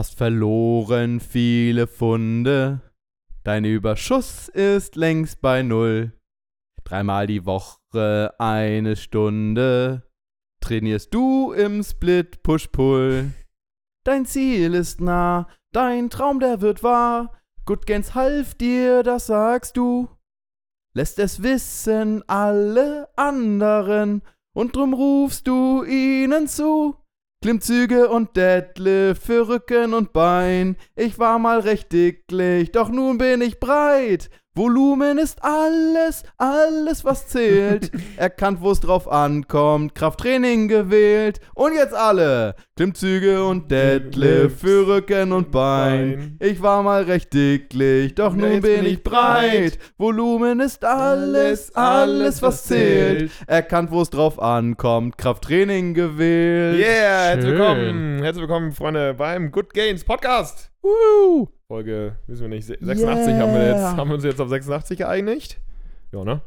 Hast verloren viele Funde. Dein Überschuss ist längst bei Null. Dreimal die Woche eine Stunde. Trainierst du im Split Push-Pull. Dein Ziel ist nah, dein Traum, der wird wahr. Good Gains half dir, das sagst du. Lässt es wissen alle anderen und drum rufst du ihnen zu. Klimmzüge und Deadlift für Rücken und Bein. Ich war mal recht dicklich, doch nun bin ich breit. Volumen ist alles, alles was zählt. Erkannt, wo es drauf ankommt, Krafttraining gewählt. Und jetzt alle. Klimmzüge und Deadlift für Rücken und Bein. Ich war mal recht dicklich, doch nun Jetzt bin ich breit. breit. Volumen ist alles, alles was zählt. Erkannt, wo es drauf ankommt, Krafttraining gewählt. Yeah, herzlich willkommen. Herzlich willkommen, Freunde, beim Good Gains Podcast. Woo. Folge, wissen wir nicht, se- 86 haben wir jetzt, haben wir uns jetzt auf 86 geeinigt? Ja, ne?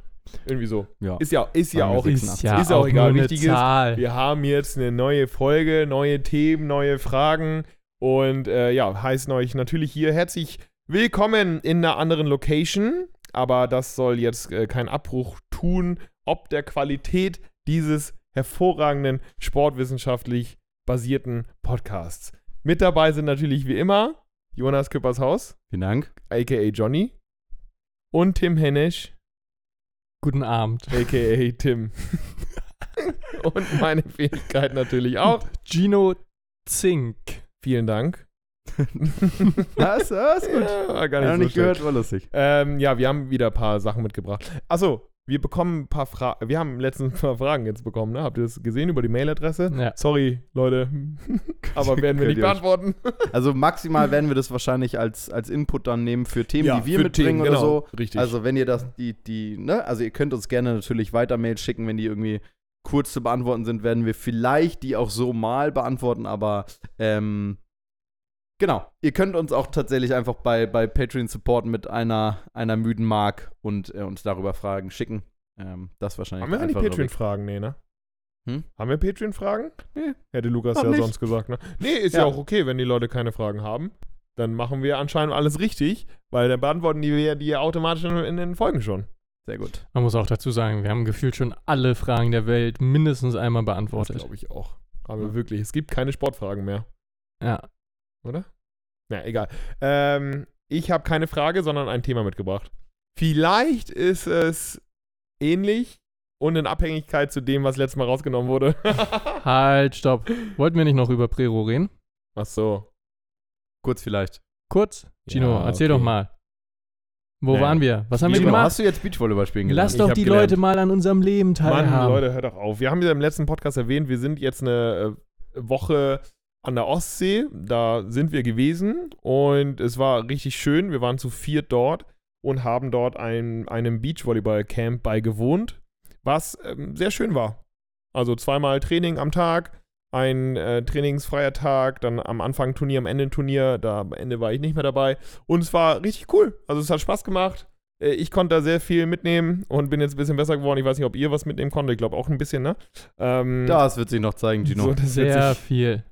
Irgendwie so. Ja. Ist ja, ist ja auch, 86. ist ja auch egal. nur eine Wichtig ist, wir haben jetzt eine neue Folge, neue Themen, neue Fragen und äh, ja, heißen euch natürlich hier herzlich willkommen in einer anderen Location, aber das soll jetzt äh, keinen Abbruch tun, ob der Qualität dieses hervorragenden sportwissenschaftlich basierten Podcasts. Mit dabei sind natürlich wie immer Jonas Küppershaus, Vielen Dank. aka Johnny, und Tim Hennisch, Guten Abend. aka Tim. und meine Fähigkeit natürlich auch. Gino Zink. Vielen Dank. Das, das ist gut. Ja, war gar nicht noch so nicht gehört, war lustig. Ähm, ja, wir haben wieder ein paar Sachen mitgebracht. Achso, wir bekommen ein paar Fragen. Wir haben letztens ein paar Fragen jetzt bekommen, ne? Habt ihr das gesehen über die Mailadresse? Ja. Sorry, Leute. Aber werden wir nicht beantworten. Also maximal werden wir das wahrscheinlich als, als Input dann nehmen für Themen, Ja, die wir mitbringen Themen, oder genau. so. Richtig. Also wenn ihr das, die, die, ne, also ihr könnt uns gerne natürlich weiter Mails schicken, wenn die irgendwie kurz zu beantworten sind, werden wir vielleicht die auch so mal beantworten, aber ähm, genau. Ihr könnt uns auch tatsächlich einfach bei, bei Patreon supporten mit einer, einer müden Mark und äh, uns darüber Fragen schicken. Ähm, das wahrscheinlich haben wir eigentlich. Patreon-Fragen? Nee, ne? Hm? Haben wir Patreon-Fragen? Nee. Hätte Lukas Noch ja nicht. sonst gesagt, ne? Nee, ist ja. Ja. auch okay, wenn die Leute keine Fragen haben. Dann machen wir anscheinend alles richtig, weil dann beantworten die wir die ja automatisch in, in den Folgen schon. Sehr gut. Man muss auch dazu sagen, wir haben gefühlt schon alle Fragen der Welt mindestens einmal Das beantwortet. glaube ich auch. Aber wirklich, es gibt keine Sportfragen mehr. Ja. oder? Na, egal. Ähm, ich habe keine Frage, sondern ein Thema mitgebracht. Vielleicht ist es ähnlich und in Abhängigkeit zu dem, was letztes Mal rausgenommen wurde. Halt, stopp. Wollten wir nicht noch über Prero reden? Ach so. Kurz vielleicht. Kurz? Gino, Ja, erzähl okay. doch mal. Wo Nee. waren wir? Was haben wir gemacht? hast du jetzt Beachvolleyball spielen gelernt? Lass doch die gelernt. Leute mal an unserem Leben teilhaben. Mann, Leute, hört doch auf. Wir haben ja im letzten Podcast erwähnt, wir sind jetzt eine äh, Woche an der Ostsee. Da sind wir gewesen und es war richtig schön. Wir waren zu viert dort und haben dort ein, einem Beachvolleyball-Camp beigewohnt, was ähm, sehr schön war. Also zweimal Training am Tag, ein äh, trainingsfreier Tag, dann am Anfang Turnier, am Ende Turnier. Da am Ende war ich nicht mehr dabei. Und es war richtig cool. Also es hat Spaß gemacht. Äh, Ich konnte da sehr viel mitnehmen und bin jetzt ein bisschen besser geworden. Ich weiß nicht, ob ihr was mitnehmen konntet. Ich glaube auch ein bisschen, ne? Ähm, Das wird sich noch zeigen, Gino. So, das wird Sehr sich, viel.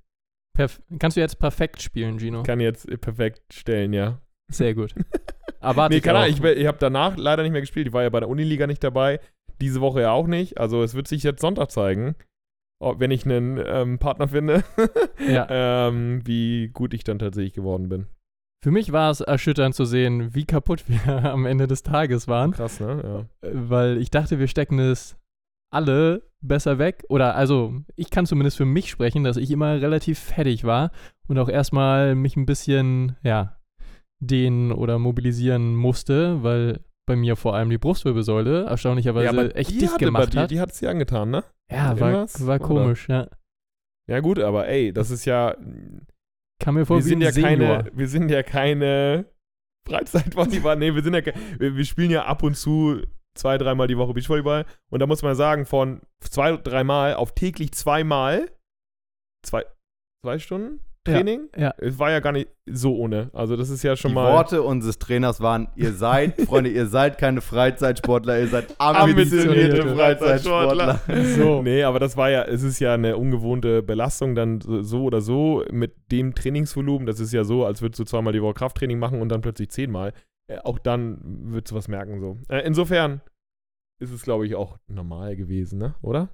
Perf Kannst du jetzt perfekt spielen, Gino? kann jetzt perfekt stellen, ja. Sehr gut. Erwarte nee, ich keine. Ahnung, ich, ich habe danach leider nicht mehr gespielt. Ich war ja bei der Uniliga nicht dabei. Diese Woche ja auch nicht. Also es wird sich jetzt Sonntag zeigen, ob, wenn ich einen ähm, Partner finde, Ja. ähm, wie gut ich dann tatsächlich geworden bin. Für mich war es erschütternd zu sehen, wie kaputt wir am Ende des Tages waren. Krass, ne? Ja. Weil ich dachte, wir stecken es alle besser weg. Oder also, ich kann zumindest für mich sprechen, dass ich immer relativ fertig war und auch erstmal mich ein bisschen, ja, dehnen oder mobilisieren musste, weil bei mir vor allem die Brustwirbelsäule erstaunlicherweise ja, aber echt dicht gemacht dir, hat. Die hat es dir angetan, ne? ja, war, war Oder? komisch, ja. Ja gut, aber ey, das ist ja, Kam mir vor wir sind ja Senior. keine, wir sind ja keine Freizeitvolleyball, nee, wir sind ja, wir spielen ja ab und zu zwei, dreimal die Woche Beachvolleyball und da muss man sagen, von zwei, dreimal auf täglich zweimal, zwei, zwei Stunden? Training. ja. Es war ja gar nicht so ohne. Also das ist ja schon Die mal. Worte unseres Trainers waren, ihr seid, Freunde, ihr seid keine Freizeitsportler, ihr seid Ambitionierte Freizeitsportler. So. Nee, aber das war ja, es ist ja eine ungewohnte Belastung dann so so oder so mit dem Trainingsvolumen. Das ist ja so, als würdest du zweimal die Woche Krafttraining machen und dann plötzlich zehnmal. Äh, auch dann würdest du was merken so. Äh, insofern ist es, glaube ich, auch normal gewesen, ne? Oder?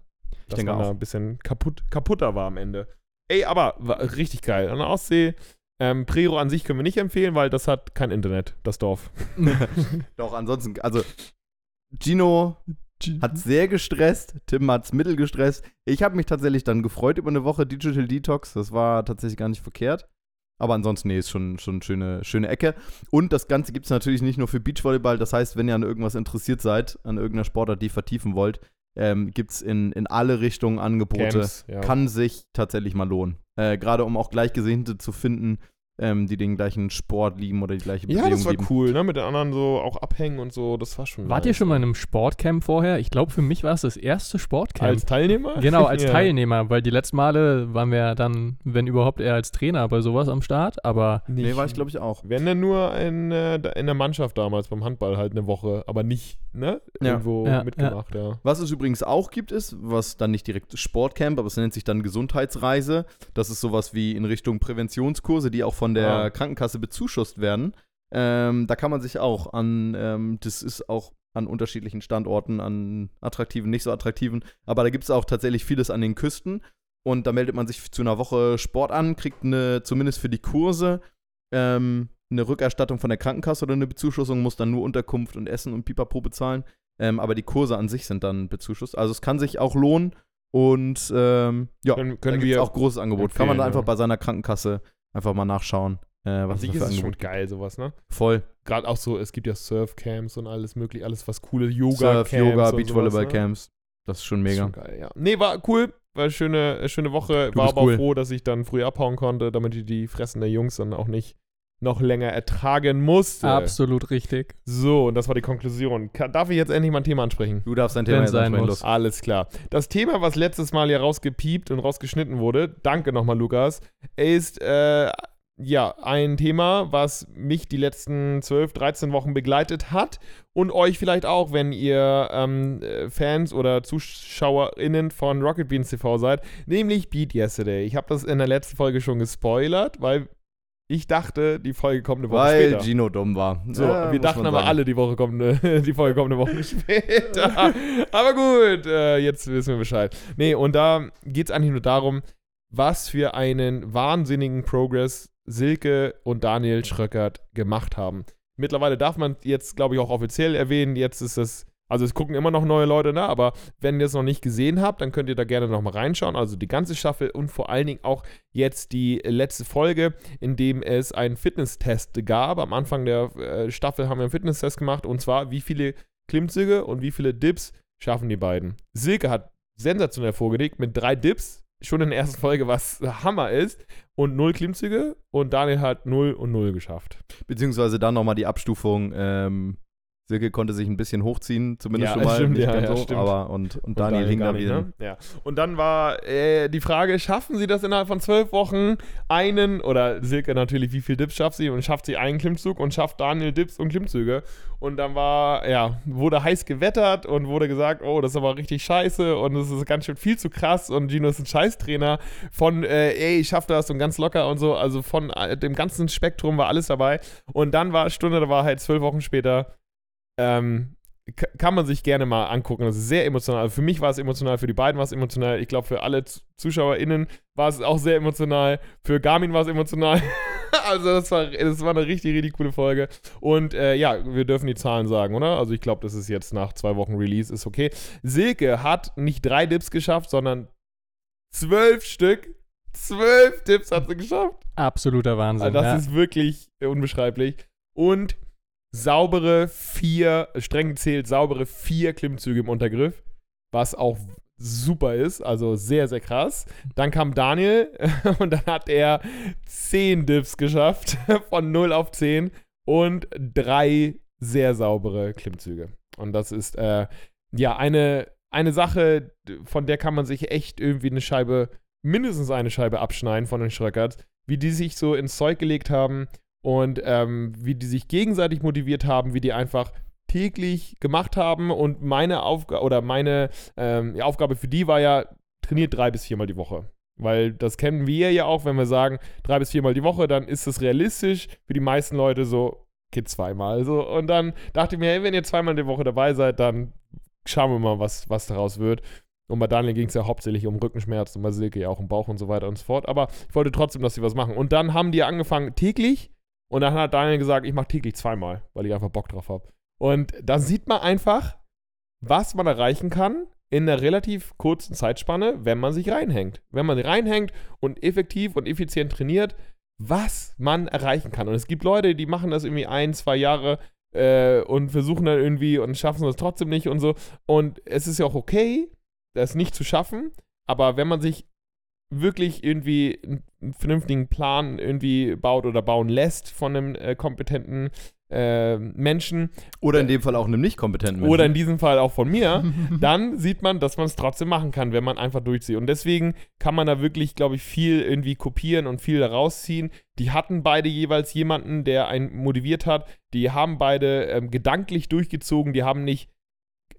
Ich denke man da auch. ein bisschen kaputt, kaputter war am Ende. Ey, aber war richtig geil. An der Ostsee, ähm, Prero an sich können wir nicht empfehlen, weil das hat kein Internet, das Dorf. Doch, ansonsten, also Gino hat sehr gestresst, Tim hat's mittel gestresst. Ich habe mich tatsächlich dann gefreut über eine Woche Digital Detox. Das war tatsächlich gar nicht verkehrt. Aber ansonsten, nee, ist schon, schon eine schöne, schöne Ecke. Und das Ganze gibt es natürlich nicht nur für Beachvolleyball. Das heißt, wenn ihr an irgendwas interessiert seid, an irgendeiner Sportart, die vertiefen wollt, ähm, gibt es in, in alle Richtungen Angebote. Camps, ja. Kann sich tatsächlich mal lohnen. Äh, Gerade um auch Gleichgesinnte zu finden, ähm, die den gleichen Sport lieben oder die gleiche Ja, Bewegung das war lieben. cool, ne? Mit den anderen so auch abhängen und so. Das war schon. Wart nice. ihr schon mal in einem Sportcamp vorher? Ich glaube, für mich war es das erste Sportcamp. als Teilnehmer? Genau, als Ja. Teilnehmer, weil die letzten Male waren wir dann, wenn überhaupt, eher als Trainer bei sowas am Start, aber Nee, war ich glaube ich auch. Wenn dann nur in, äh, in der Mannschaft damals beim Handball halt eine Woche, aber nicht, ne? Ja. Irgendwo Ja, mitgemacht, ja. Was es übrigens auch gibt, ist, was dann nicht direkt Sportcamp, aber es nennt sich dann Gesundheitsreise. Das ist sowas wie in Richtung Präventionskurse, die auch von der Ah. Krankenkasse bezuschusst werden. Ähm, da kann man sich auch an, ähm, das ist auch an unterschiedlichen Standorten, an attraktiven, nicht so attraktiven, aber da gibt es auch tatsächlich vieles an den Küsten. Und da meldet man sich zu einer Woche Sport an, kriegt eine, zumindest für die Kurse, ähm, eine Rückerstattung von der Krankenkasse oder eine Bezuschussung, muss dann nur Unterkunft und Essen und Pipapo bezahlen. Ähm, aber die Kurse an sich sind dann bezuschusst. Also es kann sich auch lohnen und ähm, ja, Können- da können gibt's wir auch großes Angebot. Kann man da einfach bei seiner Krankenkasse einfach mal nachschauen, äh, An was sich es ist es schon geil, sowas, ne? Voll. Gerade auch so, es gibt ja Surfcamps und alles mögliche, alles was coole Yoga-Camps. Surf, Yoga, Beachvolleyball-Camps. Das ist schon ne? mega. Ist schon geil, ja. Nee, war cool. War eine schöne, schöne Woche. Du war aber cool. froh, dass ich dann früh abhauen konnte, damit ich die Fressen der Jungs dann auch nicht noch länger ertragen musste. absolut richtig. So, und das war die Konklusion. Darf ich jetzt endlich mal ein Thema ansprechen? Du darfst dein Thema jetzt sein ansprechen. muss. Alles klar. Das Thema, was letztes Mal hier rausgepiept und rausgeschnitten wurde, danke nochmal, Lukas, ist äh, ja ein Thema, was mich die letzten 12, 13 Wochen begleitet hat und euch vielleicht auch, wenn ihr ähm, äh, Fans oder ZuschauerInnen von Rocket Beans TV seid, nämlich Beat Yesterday. Ich habe das in der letzten Folge schon gespoilert, weil ich dachte, die Folge kommt eine Woche Weil später. Gino dumm war. So, Ja, wir dachten aber sagen. alle, die Woche kommt eine, die Folge kommt eine Woche später. aber gut, äh, jetzt wissen wir Bescheid. Nee, und da geht es eigentlich nur darum, was für einen wahnsinnigen Progress Silke und Daniel Schröckert gemacht haben. Mittlerweile darf man jetzt, glaube ich, auch offiziell erwähnen, jetzt ist es, also es gucken immer noch neue Leute, ne? aber wenn ihr es noch nicht gesehen habt, dann könnt ihr da gerne nochmal reinschauen. Also die ganze Staffel und vor allen Dingen auch jetzt die letzte Folge, in dem es einen Fitnesstest gab. Am Anfang der äh, Staffel haben wir einen Fitnesstest gemacht und zwar, wie viele Klimmzüge und wie viele Dips schaffen die beiden. Silke hat sensationell vorgelegt mit drei Dips, schon in der ersten Folge, was Hammer ist, und null Klimmzüge und Daniel hat null und null geschafft. Beziehungsweise dann nochmal die Abstufung. Ähm, Silke konnte sich ein bisschen hochziehen, zumindest Ja, schon mal. stimmt, ja, ja, so, stimmt. aber und, und, Und Daniel hing gar da wieder. ne? Ja. Und dann war äh, die Frage, schaffen sie das innerhalb von zwölf Wochen einen, oder Silke natürlich, wie viel Dips schafft sie? Und schafft sie einen Klimmzug und schafft Daniel Dips und Klimmzüge. Und dann war, ja, wurde heiß gewettert und wurde gesagt, oh, das ist aber richtig scheiße und das ist ganz schön viel zu krass und Gino ist ein Scheißtrainer von, äh, ey, ich schaff das und ganz locker und so. Also von äh, dem ganzen Spektrum war alles dabei. Und dann war Stunde der Wahrheit, zwölf Wochen später, ähm, kann man sich gerne mal angucken. Das ist sehr emotional. Also für mich war es emotional, für die beiden war es emotional. Ich glaube, für alle ZuschauerInnen war es auch sehr emotional. Für Garmin war es emotional. also das war, das war eine richtig, richtig coole Folge. Und äh, ja, wir dürfen die Zahlen sagen, oder? Also ich glaube, das ist jetzt nach zwei Wochen Release, ist okay. Silke hat nicht drei Dips geschafft, sondern zwölf Stück. Zwölf Dips hat sie geschafft. Absoluter Wahnsinn. Also das ja. ist wirklich unbeschreiblich. Und saubere vier, streng gezählt saubere vier Klimmzüge im Untergriff, was auch super ist, also sehr, sehr krass. Dann kam Daniel und dann hat er zehn Dips geschafft, von 0 auf 10 und drei sehr saubere Klimmzüge. Und das ist äh, ja eine, eine Sache, von der kann man sich echt irgendwie eine Scheibe, mindestens eine Scheibe abschneiden von den Schröckert. wie die sich so ins Zeug gelegt haben und ähm, wie die sich gegenseitig motiviert haben, wie die einfach täglich gemacht haben und meine Aufgabe oder meine ähm, Aufgabe für die war ja, trainiert drei bis viermal die Woche. Weil das kennen wir ja auch, wenn wir sagen, drei bis viermal die Woche, dann ist es realistisch für die meisten Leute so, geht zweimal. So. Und dann dachte ich mir, hey, wenn ihr zweimal die Woche dabei seid, dann schauen wir mal, was, was daraus wird. Und bei Daniel ging es ja hauptsächlich um Rückenschmerzen bei Silke ja auch um Bauch und so weiter und so fort. Aber ich wollte trotzdem, dass sie was machen. Und dann haben die angefangen täglich. Und dann hat Daniel gesagt, ich mache täglich zweimal, weil ich einfach Bock drauf habe. Und da sieht man einfach, was man erreichen kann in einer relativ kurzen Zeitspanne, wenn man sich reinhängt. Wenn man reinhängt und effektiv und effizient trainiert, was man erreichen kann. Und es gibt Leute, die machen das irgendwie ein, zwei Jahre äh, und versuchen dann irgendwie und schaffen es trotzdem nicht und so. Und es ist ja auch okay, das nicht zu schaffen, aber wenn man sich wirklich irgendwie einen vernünftigen Plan irgendwie baut oder bauen lässt von einem äh, kompetenten äh, Menschen. Oder in dem Fall auch einem nicht kompetenten Menschen. Oder in diesem Fall auch von mir. dann sieht man, dass man es trotzdem machen kann, wenn man einfach durchzieht. Und deswegen kann man da wirklich, glaube ich, viel irgendwie kopieren und viel rausziehen. Die hatten beide jeweils jemanden, der einen motiviert hat. Die haben beide ähm, gedanklich durchgezogen. Die haben nicht,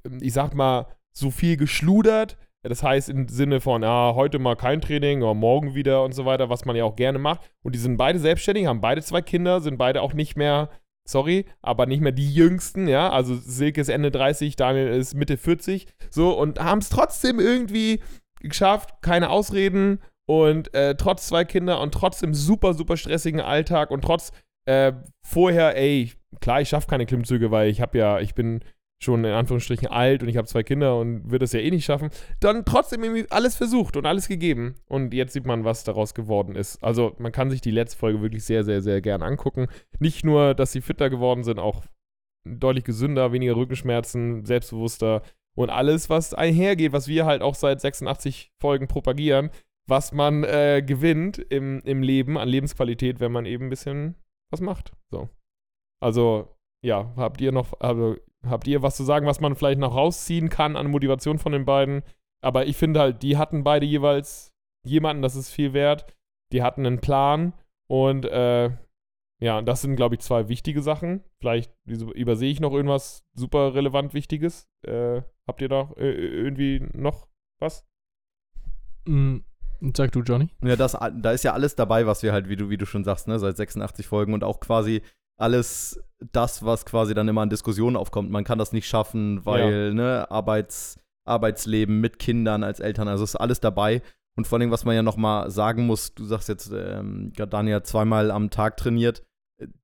ähm, ich sag mal, so viel geschludert. Das heißt im Sinne von, ja, heute mal kein Training oder morgen wieder und so weiter, was man ja auch gerne macht. Und die sind beide selbstständig, haben beide zwei Kinder, sind beide auch nicht mehr sorry, aber nicht mehr die Jüngsten, ja. Also Silke ist Ende 30, Daniel ist Mitte 40, so und haben es trotzdem irgendwie geschafft, keine Ausreden und äh, trotz zwei Kinder und trotzdem super, super stressigen Alltag und trotz äh, vorher, ey, klar, ich schaffe keine Klimmzüge, weil ich habe ja, ich bin schon in Anführungsstrichen alt und ich habe zwei Kinder und würde es ja eh nicht schaffen, dann trotzdem irgendwie alles versucht und alles gegeben. Und jetzt sieht man, was daraus geworden ist. Also man kann sich die letzte Folge wirklich sehr, sehr, sehr gern angucken. Nicht nur, dass sie fitter geworden sind, auch deutlich gesünder, weniger Rückenschmerzen, selbstbewusster und alles, was einhergeht, was wir halt auch seit 86 Folgen propagieren, was man äh, gewinnt im, im Leben an Lebensqualität, wenn man eben ein bisschen was macht. So. Also, ja, habt ihr noch, also Habt ihr was zu sagen, was man vielleicht noch rausziehen kann an Motivation von den beiden? Aber ich finde halt, die hatten beide jeweils jemanden, das ist viel wert. Die hatten einen Plan und äh, ja, das sind, glaube ich, zwei wichtige Sachen. Vielleicht übersehe ich noch irgendwas super relevant Wichtiges. Äh, habt ihr da äh, irgendwie noch was? Mm, sag du, Johnny. Ja, das, da ist ja alles dabei, was wir halt, wie du, wie du schon sagst, ne, seit 86 Folgen und auch quasi alles das, was quasi dann immer an Diskussionen aufkommt. Man kann das nicht schaffen, weil, ja. ne, Arbeits, Arbeitsleben mit Kindern als Eltern, also ist alles dabei. Und vor allem, was man ja nochmal sagen muss, du sagst jetzt, ähm, Daniel zweimal am Tag trainiert.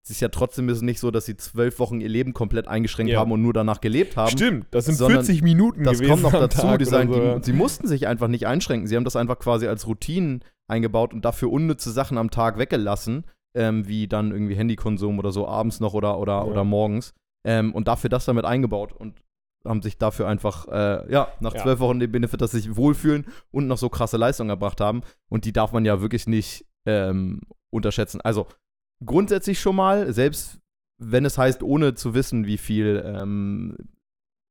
Es ist ja trotzdem ist nicht so, dass sie zwölf Wochen ihr Leben komplett eingeschränkt ja. haben und nur danach gelebt haben. Stimmt, das sind 40 Minuten das kommt noch dazu. Die sagen, so, ja. die, sie mussten sich einfach nicht einschränken. Sie haben das einfach quasi als Routinen eingebaut und dafür unnütze Sachen am Tag weggelassen ähm, wie dann irgendwie Handykonsum oder so abends noch oder, oder, ja. oder morgens. Ähm, und dafür das damit eingebaut und haben sich dafür einfach, äh, ja, nach zwölf ja. Wochen den Benefit, dass sie sich wohlfühlen und noch so krasse Leistungen erbracht haben. Und die darf man ja wirklich nicht ähm, unterschätzen. Also grundsätzlich schon mal, selbst wenn es heißt, ohne zu wissen, wie viel ähm,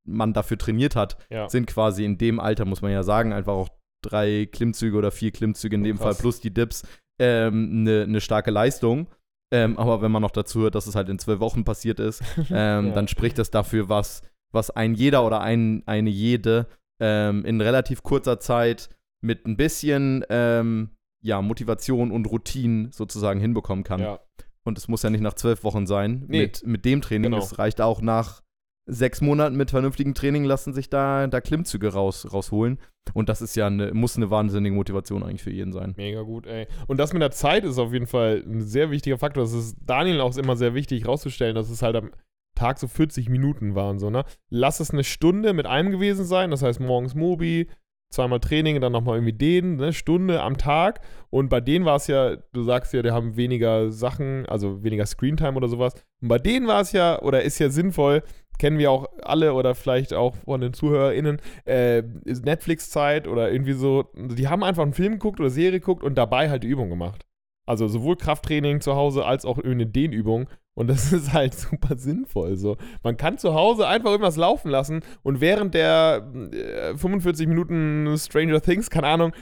man dafür trainiert hat, ja. sind quasi in dem Alter, muss man ja sagen, einfach auch drei Klimmzüge oder vier Klimmzüge in dem Krass. Fall plus die Dips ähm, eine, ne starke Leistung. Ähm, aber wenn man noch dazu hört, dass es halt in zwölf Wochen passiert ist, ähm, ja. dann spricht das dafür, was, was ein jeder oder ein, eine jede ähm, in relativ kurzer Zeit mit ein bisschen ähm, ja, Motivation und Routine sozusagen hinbekommen kann. Ja. Und es muss ja nicht nach zwölf Wochen sein nee. mit, mit dem Training. Genau. Es reicht auch nach sechs Monaten mit vernünftigem Training lassen sich da, da Klimmzüge raus, rausholen. Und das ist ja eine, muss eine wahnsinnige Motivation eigentlich für jeden sein. Mega gut, ey. Und das mit der Zeit ist auf jeden Fall ein sehr wichtiger Faktor. Das ist Daniel auch immer sehr wichtig rauszustellen, dass es halt am Tag so 40 Minuten waren, so, ne? Lass es eine Stunde mit einem gewesen sein, das heißt morgens Mobi, zweimal Training, dann nochmal irgendwie den, ne, Stunde am Tag. Und bei denen war es ja, du sagst ja, die haben weniger Sachen, also weniger Screentime oder sowas. Und bei denen war es ja, oder ist ja sinnvoll, kennen wir auch alle oder vielleicht auch von den ZuhörerInnen, äh, Netflix-Zeit oder irgendwie so, die haben einfach einen Film geguckt oder Serie geguckt und dabei halt die Übung gemacht. Also sowohl Krafttraining zu Hause als auch eine Dehnübung. Und das ist halt super sinnvoll. So. Man kann zu Hause einfach irgendwas laufen lassen und während der äh, 45 Minuten Stranger Things, keine Ahnung,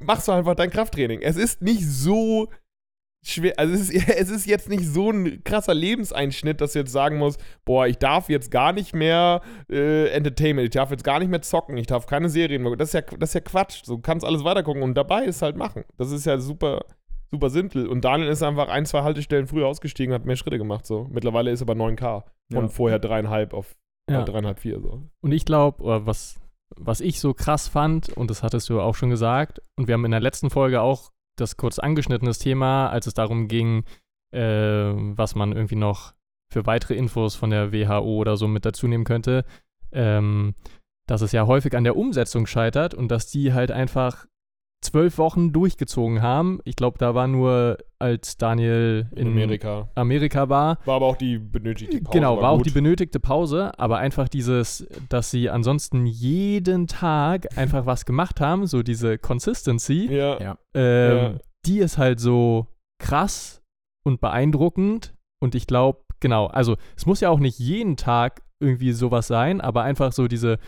machst du einfach dein Krafttraining. Es ist nicht so schwer, also es ist, es ist jetzt nicht so ein krasser Lebenseinschnitt, dass du jetzt sagen musst, boah, ich darf jetzt gar nicht mehr äh, Entertainment, ich darf jetzt gar nicht mehr zocken, ich darf keine Serien mehr. Das ist ja, das ist ja Quatsch. Du kannst alles weitergucken und dabei ist halt machen. Das ist ja super, super simpel. Und Daniel ist einfach ein, zwei Haltestellen früher ausgestiegen, hat mehr Schritte gemacht. So. Mittlerweile ist er bei 9K. Von Ja. vorher dreieinhalb auf Ja. äh, dreieinhalb, vier. So. Und ich glaube, oder was, was ich so krass fand, und das hattest du auch schon gesagt, und wir haben in der letzten Folge auch das kurz angeschnitten, das Thema, als es darum ging, äh, was man irgendwie noch für weitere Infos von der WHO oder so mit dazu nehmen könnte, ähm, dass es ja häufig an der Umsetzung scheitert und dass die halt einfach zwölf Wochen durchgezogen haben. Ich glaube, da war nur, als Daniel In, Amerika. Amerika war, War aber auch die benötigte Pause. Genau, war, auch gut. die benötigte Pause, aber einfach dieses, dass sie ansonsten jeden Tag einfach was gemacht haben, so diese Consistency, Ja. Ja. ähm, Ja. die ist halt so krass und beeindruckend und ich glaube, genau, also es muss ja auch nicht jeden Tag irgendwie sowas sein, aber einfach so diese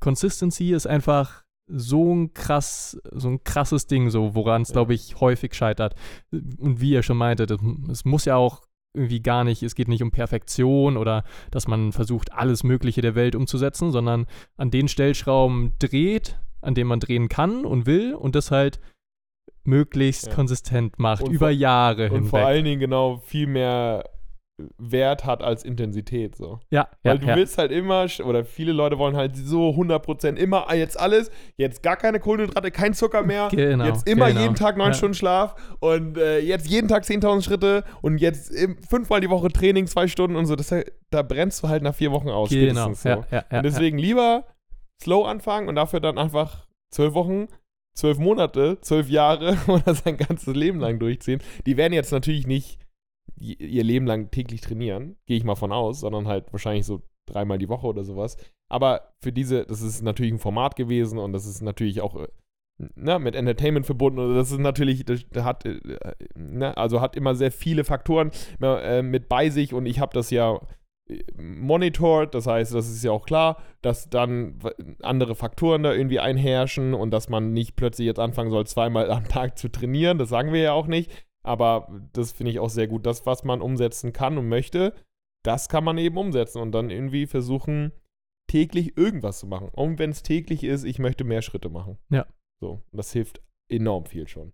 Consistency ist einfach so ein krass, so ein krasses Ding, so woran es, glaube ich, häufig scheitert. Und wie ihr schon meintet, es- muss ja auch irgendwie gar nicht, es geht nicht um Perfektion oder dass man versucht, alles Mögliche der Welt umzusetzen, sondern an den Stellschrauben dreht, an denen man drehen kann und will und das halt möglichst Ja. konsistent macht, Und über vor- Jahre Und hinweg. vor allen Dingen genau viel mehr Wert hat als Intensität. So. ja, ja, Weil du ja. willst halt immer, oder viele Leute wollen halt so 100% immer ah, jetzt alles, jetzt gar keine Kohlenhydrate, kein Zucker mehr, Genau, jetzt immer genau. jeden Tag neun Ja. Stunden Schlaf und äh, jetzt jeden Tag 10.000 Schritte und jetzt fünfmal die Woche Training, zwei Stunden und so. Das, da brennst du halt nach vier Wochen aus. Genau, so. ja, ja, ja, und deswegen lieber slow anfangen und dafür dann einfach zwölf Wochen, zwölf Monate, zwölf Jahre oder sein ganzes Leben lang durchziehen. Die werden jetzt natürlich nicht ihr Leben lang täglich trainieren, gehe ich mal von aus, sondern halt wahrscheinlich so dreimal die Woche oder sowas. Aber für diese, das ist natürlich ein Format gewesen und das ist natürlich auch äh, ne, mit Entertainment verbunden. Und das ist natürlich, das hat, äh, ne, also hat immer sehr viele Faktoren äh, mit bei sich und ich habe das ja monitored, das heißt, das ist ja auch klar, dass dann andere Faktoren da irgendwie einherrschen und dass man nicht plötzlich jetzt anfangen soll, zweimal am Tag zu trainieren, das sagen wir ja auch nicht, aber das finde ich auch sehr gut. Das, was man umsetzen kann und möchte, das kann man eben umsetzen und dann irgendwie versuchen, täglich irgendwas zu machen. Und wenn es täglich ist, ich möchte mehr Schritte machen. Ja. So, das hilft enorm viel schon.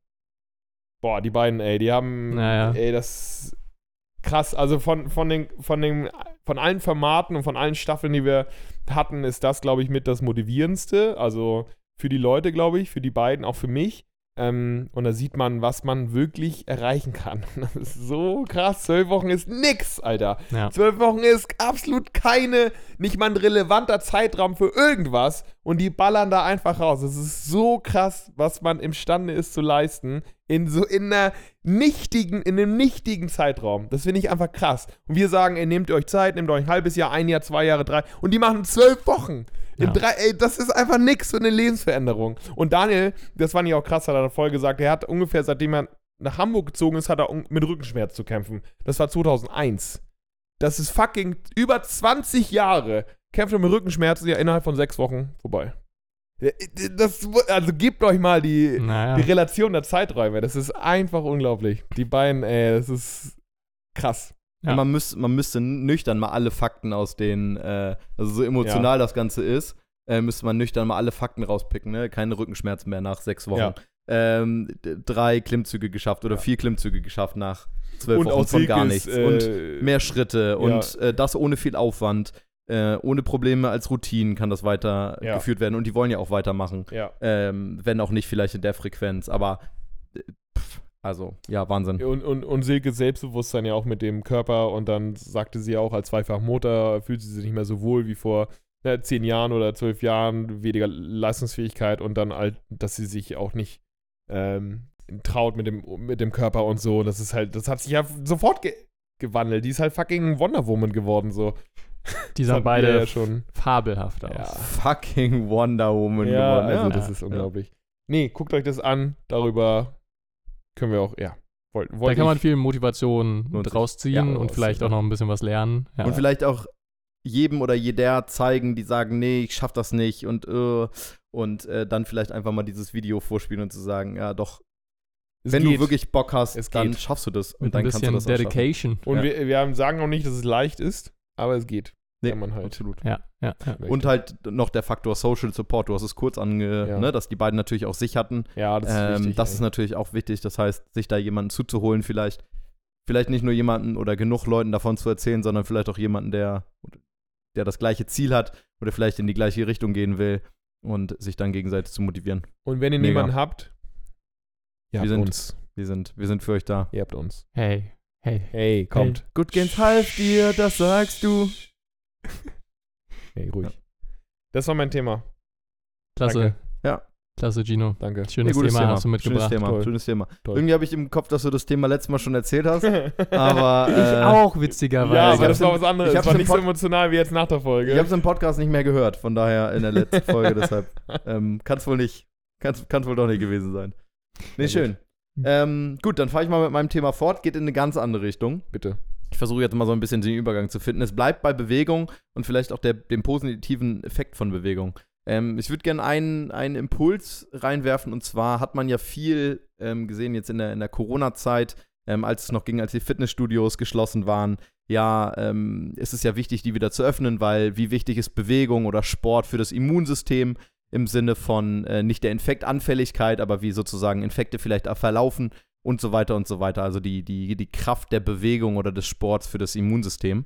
Boah, die beiden, ey, die haben, Naja. ey, das krass. Also von, von, den, von, den, von allen Formaten und von allen Staffeln, die wir hatten, ist das, glaube ich, mit das Motivierendste. Also für die Leute, glaube ich, für die beiden, auch für mich. Ähm, und da sieht man, was man wirklich erreichen kann. Das ist so krass. Zwölf Wochen ist nix, Alter. Ja. Zwölf Wochen ist absolut keine, nicht mal ein relevanter Zeitraum für irgendwas. Und die ballern da einfach raus. Es ist so krass, was man imstande ist zu leisten. In so in einer nichtigen, in einem nichtigen Zeitraum. Das finde ich einfach krass. Und wir sagen, ey, nehmt euch Zeit, nehmt euch ein halbes Jahr, ein Jahr, zwei Jahre, drei. Und die machen zwölf Wochen. In Ja. drei, ey, das ist einfach nix für eine Lebensveränderung. Und Daniel, das fand ich auch krass, hat er voll gesagt, er hat ungefähr, seitdem er nach Hamburg gezogen ist, hat er mit Rückenschmerz zu kämpfen. Das war 2001. Das ist fucking über 20 Jahre. Kämpft mit Rückenschmerzen, ja, innerhalb von sechs Wochen vorbei. Ja, Das, also gebt euch mal die, Naja. die Relation der Zeiträume. Das ist einfach unglaublich. Die beiden, ey, das ist krass. Ja. Man, müß, man müsste nüchtern mal alle Fakten aus den, äh, also so emotional das Ganze ist, äh, müsste man nüchtern mal alle Fakten rauspicken, ne? Keine Rückenschmerzen mehr nach sechs Wochen. Ja. Ähm, drei Klimmzüge geschafft oder Ja. vier Klimmzüge geschafft nach zwölf Und Wochen von gar nichts. äh, und mehr Schritte und äh, das ohne viel Aufwand. Äh, ohne Probleme als Routinen kann das weiter Ja. geführt werden und die wollen ja auch weitermachen. Ja. Ähm, wenn auch nicht vielleicht in der Frequenz, aber äh, pff, also, ja, Wahnsinn. Und, und, und Silkes Selbstbewusstsein ja auch mit dem Körper und dann sagte sie auch, als zweifach Mutter fühlt sie sich nicht mehr so wohl wie vor ne, zehn Jahren oder zwölf Jahren, weniger Leistungsfähigkeit und dann halt, dass sie sich auch nicht ähm, traut mit dem, mit dem Körper und so. Das ist halt, das hat sich ja sofort ge gewandelt. Die ist halt fucking Wonder Woman geworden, so. Die sahen beide ja schon. fabelhaft aus. Ja. Fucking Wonder Woman Ja, geworden. also ja. das ist Ja. unglaublich. Nee, guckt euch das an. Darüber können wir auch, ja. Wollt, Da wollt kann man viel Motivation draus ziehen und vielleicht auch noch ein bisschen was lernen. Ja. Und vielleicht auch jedem oder jeder zeigen, die sagen, nee, ich schaff das nicht und äh, und äh, dann vielleicht einfach mal dieses Video vorspielen und zu sagen, ja doch, Es wenn geht. du wirklich Bock hast, Es dann geht. schaffst du das. Und Mit dann ein kannst du bisschen das auch schaffen. Dedication. Und Ja. wir, wir haben- sagen auch nicht, dass es leicht ist, aber es geht. Nee, wenn man halt absolut. Ja, ja, ja. Und halt noch der Faktor Social Support. Du hast es kurz ange, Ja. ne, dass die beiden natürlich auch sich hatten. ja, das ist ähm, wichtig. das ey. ist natürlich auch wichtig. Das heißt, sich da jemanden zuzuholen, vielleicht, vielleicht nicht nur jemanden oder genug Leuten davon zu erzählen, sondern vielleicht auch jemanden, der, der das gleiche Ziel hat oder vielleicht in die gleiche Richtung gehen will und sich dann gegenseitig zu motivieren. Und wenn ihr Mega. niemanden habt, ihr Wir habt sind- uns. Wir sind, wir sind für euch da. Ihr habt uns. Hey, hey. Hey, kommt. Good Games half dir, das sagst du. Hey, ruhig. Das war mein Thema. Klasse. Danke. Ja. Klasse, Gino. Danke. Schönes gutes Thema, hast du Schönes mitgebracht. Thema, Toll. schönes Thema. Toll. Irgendwie habe ich im Kopf, dass du das Thema letztes Mal schon erzählt hast. Aber Ich äh, auch, witzigerweise. ja, ich aber das war was anderes. ich Das war nicht so emotional wie jetzt nach der Folge. Ich habe es im Podcast nicht mehr gehört, von daher in der letzten Folge, deshalb ähm, kann es wohl nicht, kann es wohl doch nicht gewesen sein. Nee, Sehr schön. Ähm, gut, dann fahre ich mal mit meinem Thema fort, geht in eine ganz andere Richtung. Bitte. Ich versuche jetzt mal so ein bisschen den Übergang zu finden. Es bleibt bei Bewegung und vielleicht auch der, dem positiven Effekt von Bewegung. Ähm, ich würde gerne einen, einen Impuls reinwerfen und zwar hat man ja viel ähm, gesehen jetzt in der, in der Corona-Zeit, ähm, als es noch ging, als die Fitnessstudios geschlossen waren. Ja, ähm, ist es ja wichtig, die wieder zu öffnen, weil wie wichtig ist Bewegung oder Sport für das Immunsystem im Sinne von äh, nicht der Infektanfälligkeit, aber wie sozusagen Infekte vielleicht verlaufen und so weiter und so weiter. Also die, die, die Kraft der Bewegung oder des Sports für das Immunsystem.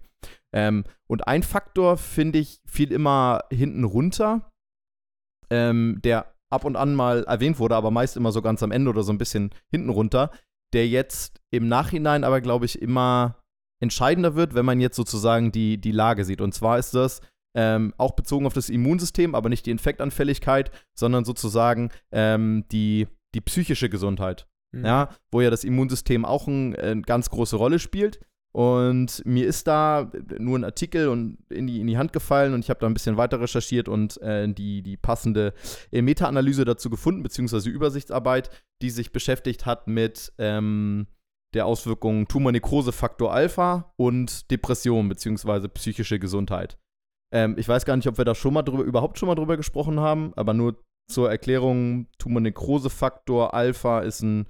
Ähm, und ein Faktor, finde ich, fiel immer hinten runter, ähm, der ab und an mal erwähnt wurde, aber meist immer so ganz am Ende oder so ein bisschen hinten runter, der jetzt im Nachhinein aber, glaube ich, immer entscheidender wird, wenn man jetzt sozusagen die, die Lage sieht. Und zwar ist das ähm, auch bezogen auf das Immunsystem, aber nicht die Infektanfälligkeit, sondern sozusagen ähm, die, die psychische Gesundheit Mhm. ja, wo ja das Immunsystem auch eine äh, ganz große Rolle spielt. Und mir ist da nur ein Artikel und in die, in die Hand gefallen und ich habe da ein bisschen weiter recherchiert und äh, die, die passende äh, Meta-Analyse dazu gefunden, beziehungsweise Übersichtsarbeit, die sich beschäftigt hat mit ähm, der Auswirkung Tumornekrosefaktor Alpha und Depression, beziehungsweise psychische Gesundheit. Ähm, ich weiß gar nicht, ob wir da schon mal drüber, überhaupt schon mal drüber gesprochen haben, aber nur zur Erklärung, Tumornekrosefaktor Alpha ist ein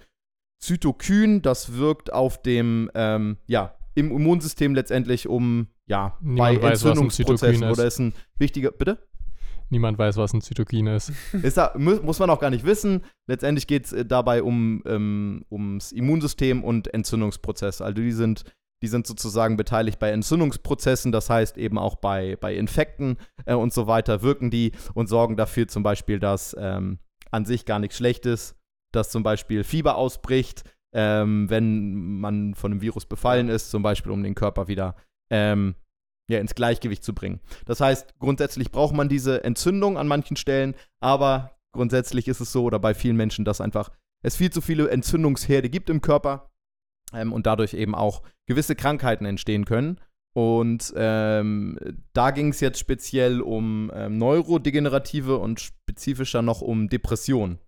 Zytokyn, das wirkt auf dem, ähm, ja, im Immunsystem letztendlich um, ja, Niemand bei weiß, Entzündungsprozessen ist. oder ist ein wichtiger, bitte? Niemand weiß, was ein Zytokin ist. Ist da, mu muss man auch gar nicht wissen. Letztendlich geht es äh, dabei um, ähm, ums Immunsystem und Entzündungsprozesse. Also die sind, die sind sozusagen beteiligt bei Entzündungsprozessen, das heißt eben auch bei, bei Infekten äh, und so weiter wirken die und sorgen dafür zum Beispiel, dass ähm, an sich gar nichts Schlechtes, dass zum Beispiel Fieber ausbricht, ähm, wenn man von einem Virus befallen ist, zum Beispiel um den Körper wieder ähm, ja, ins Gleichgewicht zu bringen. Das heißt, grundsätzlich braucht man diese Entzündung an manchen Stellen, aber grundsätzlich ist es so, oder bei vielen Menschen, dass einfach es viel zu viele Entzündungsherde gibt im Körper ähm, und dadurch eben auch gewisse Krankheiten entstehen können. Und ähm, da ging es jetzt speziell um ähm, neurodegenerative und spezifischer noch um Depressionen.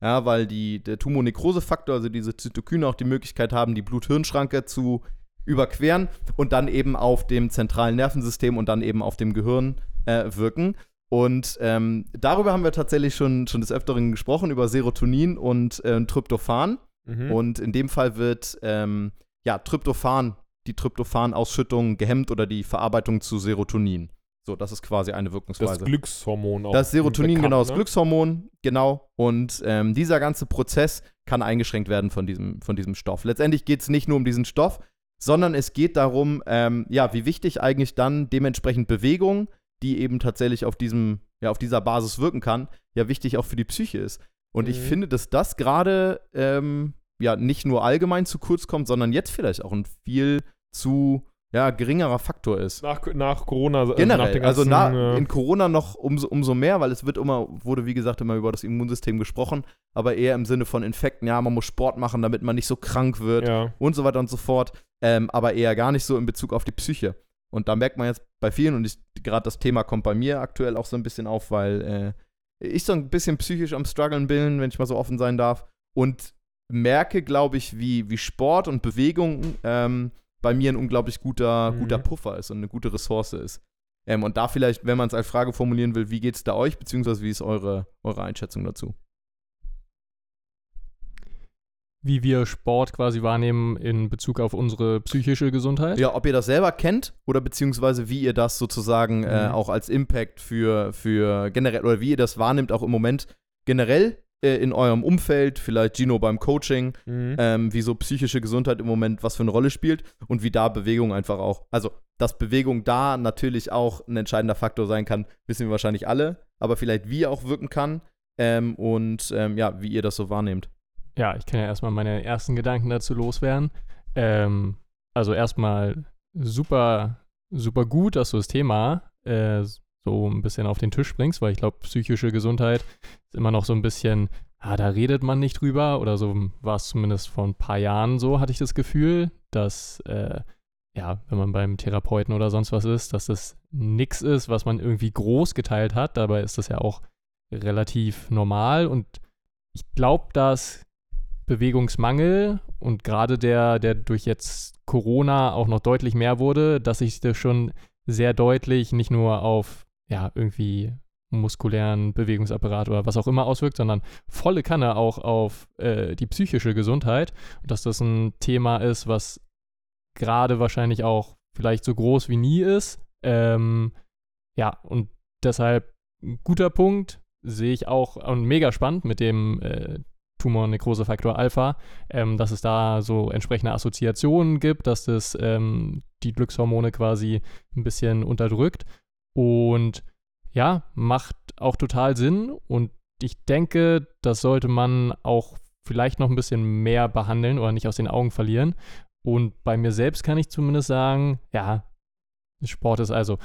Ja, weil die, der Tumornekrosefaktor, also diese Zytokine, auch die Möglichkeit haben, die Blut-Hirn-Schranke zu überqueren und dann eben auf dem zentralen Nervensystem und dann eben auf dem Gehirn äh, wirken. Und ähm, darüber haben wir tatsächlich schon, schon des Öfteren gesprochen, über Serotonin und äh, Tryptophan. Mhm. Und in dem Fall wird ähm, ja Tryptophan, die Tryptophan-Ausschüttung gehemmt oder die Verarbeitung zu Serotonin. So, das ist quasi eine Wirkungsweise. das Glückshormon auch. Das Serotonin, bekannt, genau, das ne? Glückshormon, genau. Und ähm, dieser ganze Prozess kann eingeschränkt werden von diesem, von diesem Stoff. Letztendlich geht es nicht nur um diesen Stoff, sondern es geht darum, ähm, ja, wie wichtig eigentlich dann dementsprechend Bewegung, die eben tatsächlich auf diesem, ja, auf dieser Basis wirken kann, ja wichtig auch für die Psyche ist. Und ich Mhm. finde, dass das gerade ähm, ja nicht nur allgemein zu kurz kommt, sondern jetzt vielleicht auch ein viel zu ja, geringerer Faktor ist. Nach, nach Corona. Also nach Generell, den also ganzen, na, äh, in Corona noch umso, umso mehr, weil es wird immer, wurde wie gesagt immer über das Immunsystem gesprochen, aber eher im Sinne von Infekten, ja, man muss Sport machen, damit man nicht so krank wird ja. und so weiter und so fort, ähm, aber eher gar nicht so in Bezug auf die Psyche. Und da merkt man jetzt bei vielen, und gerade das Thema kommt bei mir aktuell auch so ein bisschen auf, weil äh, ich so ein bisschen psychisch am struggeln bin, wenn ich mal so offen sein darf, und merke, glaube ich, wie, wie Sport und Bewegung ähm, bei mir ein unglaublich guter, Mhm. guter Puffer ist und eine gute Ressource ist. Ähm, und da vielleicht, wenn man es als Frage formulieren will, wie geht es da euch, beziehungsweise wie ist eure, eure Einschätzung dazu? wie wir Sport quasi wahrnehmen in Bezug auf unsere psychische Gesundheit. Ja, ob ihr das selber kennt oder beziehungsweise wie ihr das sozusagen äh, Mhm. auch als Impact für, für generell oder wie ihr das wahrnehmt, auch im Moment generell äh, in eurem Umfeld, vielleicht Gino beim Coaching, Mhm. ähm, wie so psychische Gesundheit im Moment was für eine Rolle spielt und wie da Bewegung einfach auch, also dass Bewegung da natürlich auch ein entscheidender Faktor sein kann, wissen wir wahrscheinlich alle, aber vielleicht wie auch wirken kann ähm, und ähm, ja, wie ihr das so wahrnehmt. Ja, ich kann ja erstmal meine ersten Gedanken dazu loswerden. Ähm, also erstmal super, super gut, dass du das Thema äh, so ein bisschen auf den Tisch bringst, weil ich glaube, psychische Gesundheit ist immer noch so ein bisschen, ah, da redet man nicht drüber oder so war es zumindest vor ein paar Jahren so, hatte ich das Gefühl, dass, äh, ja, wenn man beim Therapeuten oder sonst was ist, dass das nix ist, was man irgendwie groß geteilt hat. Dabei ist das ja auch relativ normal und ich glaube, dass Bewegungsmangel und gerade der, der durch jetzt Corona auch noch deutlich mehr wurde, dass sich das schon sehr deutlich nicht nur auf ja irgendwie muskulären Bewegungsapparat oder was auch immer auswirkt, sondern volle Kanne auch auf äh, die psychische Gesundheit und dass das ein Thema ist, was gerade wahrscheinlich auch vielleicht so groß wie nie ist. Ähm, ja, und deshalb ein guter Punkt, sehe ich auch und mega spannend mit dem äh, Tumor-Nekrose-Faktor Alpha, ähm, dass es da so entsprechende Assoziationen gibt, dass das ähm, die Glückshormone quasi ein bisschen unterdrückt. Und ja, macht auch total Sinn. Und ich denke, das sollte man auch vielleicht noch ein bisschen mehr behandeln oder nicht aus den Augen verlieren. Und bei mir selbst kann ich zumindest sagen, ja, Sport ist also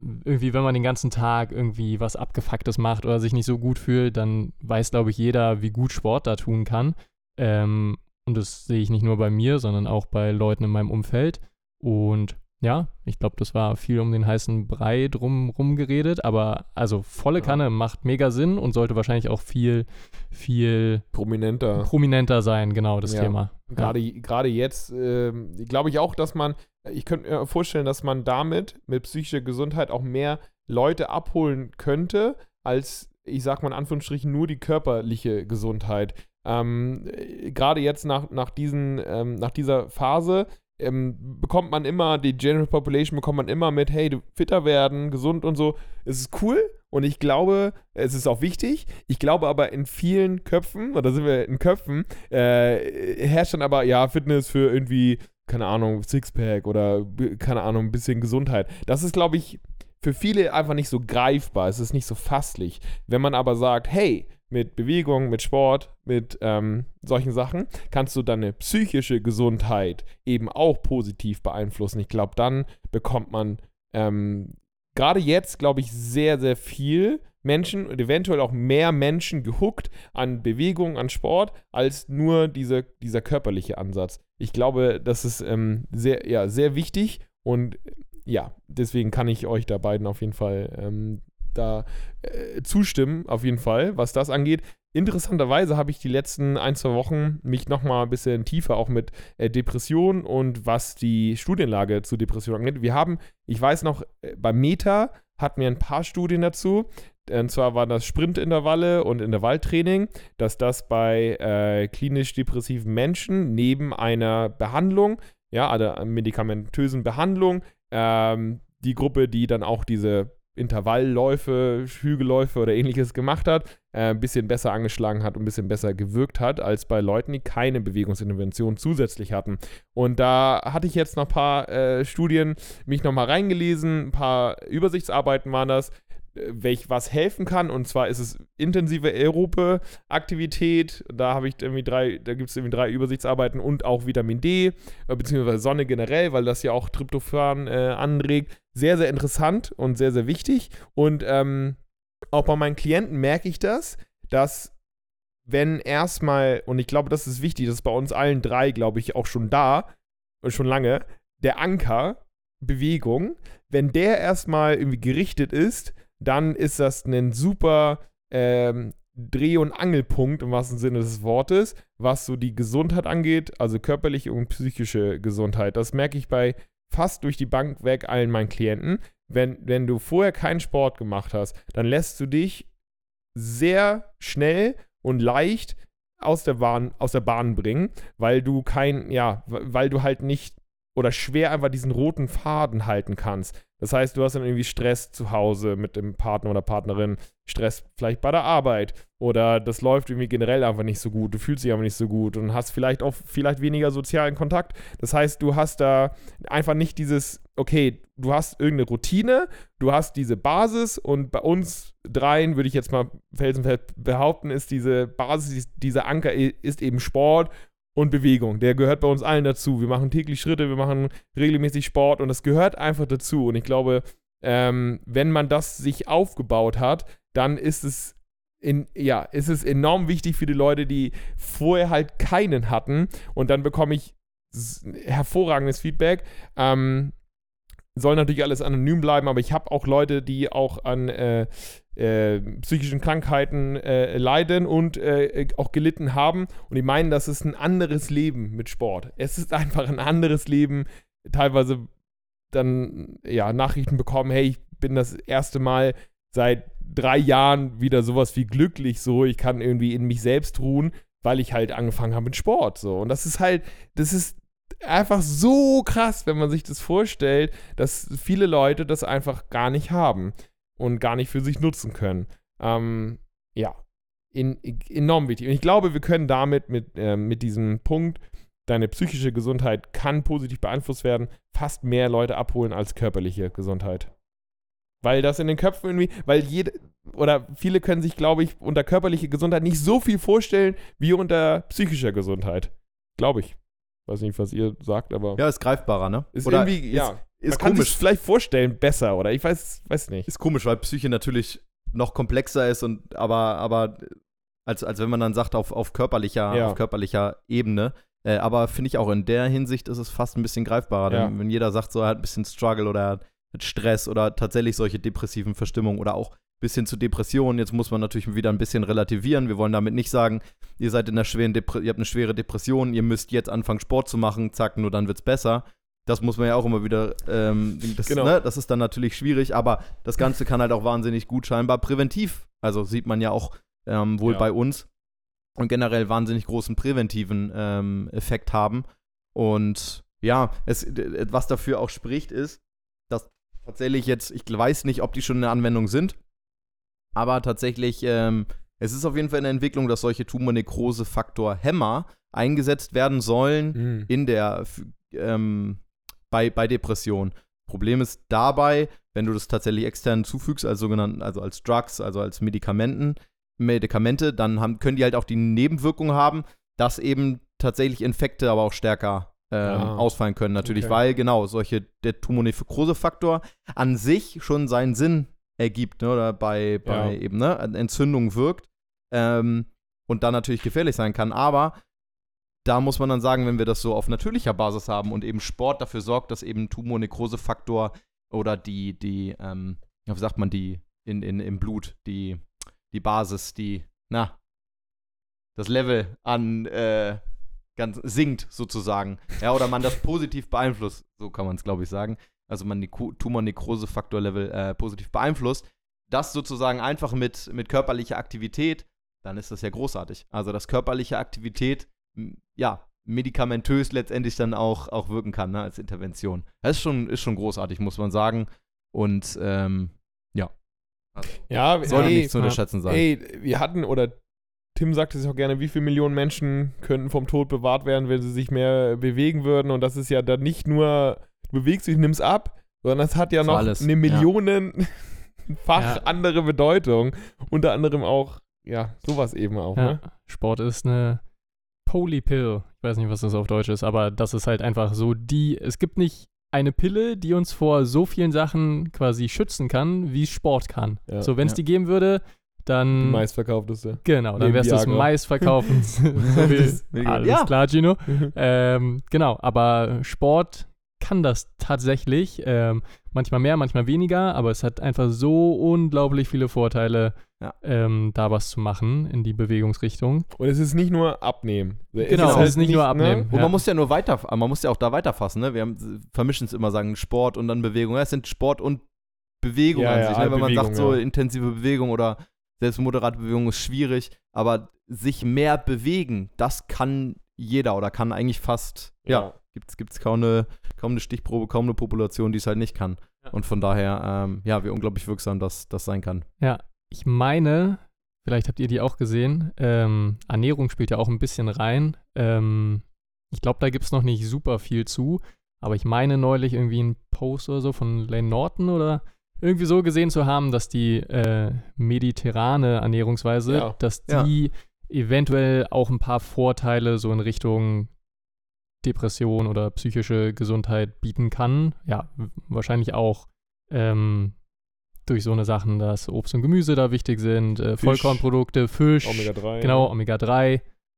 irgendwie, wenn man den ganzen Tag irgendwie was Abgefucktes macht oder sich nicht so gut fühlt, dann weiß, glaube ich, jeder, wie gut Sport da tun kann. Ähm, und das sehe ich nicht nur bei mir, sondern auch bei Leuten in meinem Umfeld. Und ja, ich glaube, das war viel um den heißen Brei drum rum geredet, aber also volle Ja. Kanne macht mega Sinn und sollte wahrscheinlich auch viel, viel Prominenter. prominenter sein, genau das Ja. Thema. Gerade, gerade jetzt ähm, glaube ich auch, dass man, ich könnte mir vorstellen, dass man damit mit psychischer Gesundheit auch mehr Leute abholen könnte, als, ich sag mal in Anführungsstrichen, nur die körperliche Gesundheit. Ähm, äh, gerade jetzt nach, nach, diesen, ähm, nach dieser Phase ähm, bekommt man immer, die General Population bekommt man immer mit, hey, du fitter werden, gesund und so. Es ist cool und ich glaube, es ist auch wichtig. Ich glaube aber in vielen Köpfen, oder sind wir in Köpfen, äh, herrscht dann aber, ja, Fitness für irgendwie, keine Ahnung, Sixpack oder, keine Ahnung, ein bisschen Gesundheit. Das ist, glaube ich, für viele einfach nicht so greifbar. Es ist nicht so fasslich. Wenn man aber sagt, hey, mit Bewegung, mit Sport, mit ähm, solchen Sachen, kannst du deine psychische Gesundheit eben auch positiv beeinflussen. Ich glaube, dann bekommt man ähm, gerade jetzt, glaube ich, sehr, sehr viel Menschen und eventuell auch mehr Menschen gehuckt an Bewegung, an Sport, als nur diese, dieser körperliche Ansatz. Ich glaube, das ist ähm, sehr, ja, sehr wichtig und ja, deswegen kann ich euch da beiden auf jeden Fall ähm, da äh, zustimmen, auf jeden Fall, was das angeht. Interessanterweise habe ich die letzten ein, zwei Wochen mich nochmal ein bisschen tiefer auch mit äh, Depressionen und was die Studienlage zu Depressionen angeht. Wir haben, ich weiß noch, äh, bei Meta hatten wir ein paar Studien dazu. Und zwar waren das Sprintintervalle und Intervalltraining, dass das bei äh, klinisch depressiven Menschen neben einer Behandlung, ja, also einer medikamentösen Behandlung, ähm, die Gruppe, die dann auch diese Intervallläufe, Hügelläufe oder ähnliches gemacht hat, äh, ein bisschen besser angeschlagen hat und ein bisschen besser gewirkt hat, als bei Leuten, die keine Bewegungsintervention zusätzlich hatten. Und da hatte ich jetzt noch ein paar äh, Studien mich nochmal reingelesen, ein paar Übersichtsarbeiten waren das, welch was helfen kann. Und zwar ist es intensive aerobe Aktivität. Da habe ich irgendwie drei, da gibt es irgendwie drei Übersichtsarbeiten und auch Vitamin D, äh, beziehungsweise Sonne generell, weil das ja auch Tryptophan äh, anregt. Sehr, sehr interessant und sehr, sehr wichtig. Und ähm, auch bei meinen Klienten merke ich das, dass wenn erstmal, und ich glaube, das ist wichtig, das ist bei uns allen drei, glaube ich, auch schon da, äh, schon lange, der Anker, Bewegung, wenn der erstmal irgendwie gerichtet ist, dann ist das ein super ähm, Dreh- und Angelpunkt im wahrsten Sinne des Wortes, was so die Gesundheit angeht, also körperliche und psychische Gesundheit. Das merke ich bei fast durch die Bank weg allen meinen Klienten. Wenn, wenn du vorher keinen Sport gemacht hast, dann lässt du dich sehr schnell und leicht aus der Bahn, aus der Bahn bringen, weil du kein, ja, weil du halt nicht oder schwer einfach diesen roten Faden halten kannst. Das heißt, du hast dann irgendwie Stress zu Hause mit dem Partner oder Partnerin, Stress vielleicht bei der Arbeit oder das läuft irgendwie generell einfach nicht so gut, du fühlst dich aber nicht so gut und hast vielleicht auch vielleicht weniger sozialen Kontakt. Das heißt, du hast da einfach nicht dieses, okay, du hast irgendeine Routine, du hast diese Basis und bei uns dreien würde ich jetzt mal felsenfest behaupten, ist diese Basis, dieser Anker ist eben Sport und Bewegung. Der gehört bei uns allen dazu. Wir machen täglich Schritte, wir machen regelmäßig Sport und das gehört einfach dazu. Und ich glaube, ähm, wenn man das sich aufgebaut hat, dann ist es in, ja, ist es enorm wichtig für die Leute, die vorher halt keinen hatten. Und dann bekomme ich hervorragendes Feedback. Ähm, soll natürlich alles anonym bleiben, aber ich habe auch Leute, die auch an äh, äh, psychischen Krankheiten äh, leiden und äh, auch gelitten haben. Und die meinen, das ist ein anderes Leben mit Sport. Es ist einfach ein anderes Leben. Teilweise dann ja Nachrichten bekommen, hey, ich bin das erste Mal seit drei Jahren wieder sowas wie glücklich so. Ich kann irgendwie in mich selbst ruhen, weil ich halt angefangen habe mit Sport so. Und das ist halt, das ist einfach so krass, wenn man sich das vorstellt, dass viele Leute das einfach gar nicht haben und gar nicht für sich nutzen können. Ähm, ja, in, enorm wichtig. Und ich glaube, wir können damit mit, äh, mit diesem Punkt, deine psychische Gesundheit kann positiv beeinflusst werden, fast mehr Leute abholen als körperliche Gesundheit. Weil das in den Köpfen irgendwie, weil jede, oder viele können sich, glaube ich, unter körperlicher Gesundheit nicht so viel vorstellen wie unter psychischer Gesundheit. Glaube ich. Weiß nicht, was ihr sagt, aber. Ja, ist greifbarer, ne? Ist oder irgendwie, ja. Ist Man kann komisch. sich vielleicht vorstellen, besser, oder? Ich weiß, weiß nicht. Ist komisch, weil Psyche natürlich noch komplexer ist und aber, aber als, als wenn man dann sagt, auf, auf körperlicher, ja. auf körperlicher Ebene. Äh, aber finde ich auch in der Hinsicht ist es fast ein bisschen greifbarer. Ja. Denn wenn jeder sagt, so er hat ein bisschen Struggle oder hat Stress oder tatsächlich solche depressiven Verstimmungen oder auch bis hin zu Depressionen. Jetzt muss man natürlich wieder ein bisschen relativieren. Wir wollen damit nicht sagen, ihr seid in einer schweren Depre ihr habt eine schwere Depression, ihr müsst jetzt anfangen, Sport zu machen, zack, nur dann wird's besser. Das muss man ja auch immer wieder, ähm, das, genau. ne, das ist dann natürlich schwierig, aber das Ganze kann halt auch wahnsinnig gut scheinbar präventiv, also sieht man ja auch ähm, wohl ja. bei uns und generell wahnsinnig großen präventiven ähm, Effekt haben. Und ja, es, was dafür auch spricht, ist, dass tatsächlich jetzt, ich weiß nicht, ob die schon in der Anwendung sind, aber tatsächlich, ähm, es ist auf jeden Fall in der Entwicklung, dass solche Tumornekrose-Faktor-Hämmer eingesetzt werden sollen mhm. in der ähm, bei, bei Depressionen. Problem ist dabei, wenn du das tatsächlich extern zufügst, als sogenannten, also als Drugs, also als Medikamenten, Medikamente, dann haben, können die halt auch die Nebenwirkung haben, dass eben tatsächlich Infekte aber auch stärker ähm, ah. ausfallen können, natürlich, okay. weil genau solche, der Tumornephrose-Faktor an sich schon seinen Sinn ergibt, ne, oder bei, bei ja. eben, ne, Entzündung wirkt ähm, und dann natürlich gefährlich sein kann. Aber da muss man dann sagen, wenn wir das so auf natürlicher Basis haben und eben Sport dafür sorgt, dass eben Tumornekrosefaktor oder die, die, ähm, wie sagt man, die in, in, im Blut, die, die Basis, die, na, das Level an äh, ganz sinkt sozusagen. Ja, oder man das positiv beeinflusst, so kann man es, glaube ich, sagen. Also man die Tumornekrosefaktor-Level äh, positiv beeinflusst. Das sozusagen einfach mit, mit körperlicher Aktivität, dann ist das ja großartig. Also, dass körperliche Aktivität ja, medikamentös letztendlich dann auch, auch wirken kann, ne, als Intervention. Das ist schon, ist schon großartig, muss man sagen. Und ähm, ja. Also, ja, soll ey, nicht zu unterschätzen sein. Ey, wir hatten, oder Tim sagte es auch gerne, wie viele Millionen Menschen könnten vom Tod bewahrt werden, wenn sie sich mehr bewegen würden. Und das ist ja dann nicht nur, du bewegst dich, nimmst ab, sondern es hat ja noch alles. eine Millionenfach ja. andere Bedeutung. Unter anderem auch, ja, sowas eben auch. Ja. Ne? Sport ist eine Polypill. Ich weiß nicht, was das auf Deutsch ist, aber das ist halt einfach so die. Es gibt nicht eine Pille, die uns vor so vielen Sachen quasi schützen kann, wie Sport kann. Ja, so, wenn es ja. die geben würde, dann. Meistverkaufteste. Genau, dann wäre es das meistverkaufend. so wie, alles ja. klar, Gino. ähm, genau, aber Sport kann das tatsächlich. Ähm, manchmal mehr, manchmal weniger, aber es hat einfach so unglaublich viele Vorteile, ja. ähm, da was zu machen in die Bewegungsrichtung. Und es ist nicht nur abnehmen. Es genau, ist halt es ist nicht, nur abnehmen. Ne? Und man muss ja nur weiter, man muss ja auch da weiterfassen, ne? Wir haben, vermischen es immer, sagen Sport und dann Bewegung. Ja, es sind Sport und Bewegung ja, an sich, ne? Wenn Bewegung, man sagt so intensive Bewegung oder selbst moderate Bewegung ist schwierig, aber sich mehr bewegen, das kann jeder oder kann eigentlich fast, ja, gibt's, gibt's kaum eine, kaum eine Stichprobe, kaum eine Population, die es halt nicht kann. Ja. Und von daher, ähm, ja, wie unglaublich wirksam das, das sein kann. Ich meine, vielleicht habt ihr die auch gesehen, ähm, Ernährung spielt ja auch ein bisschen rein. Ähm, ich glaube, da gibt es noch nicht super viel zu, aber ich meine neulich irgendwie einen Post oder so von Lane Norton oder irgendwie so gesehen zu haben, dass die äh, mediterrane Ernährungsweise, Ja. dass Ja. die eventuell auch ein paar Vorteile so in Richtung Depression oder psychische Gesundheit bieten kann. Ja, wahrscheinlich auch ähm, durch so eine Sachen, dass Obst und Gemüse da wichtig sind, äh, Fisch. Vollkornprodukte, Fisch, Omega-3. genau, Omega-3.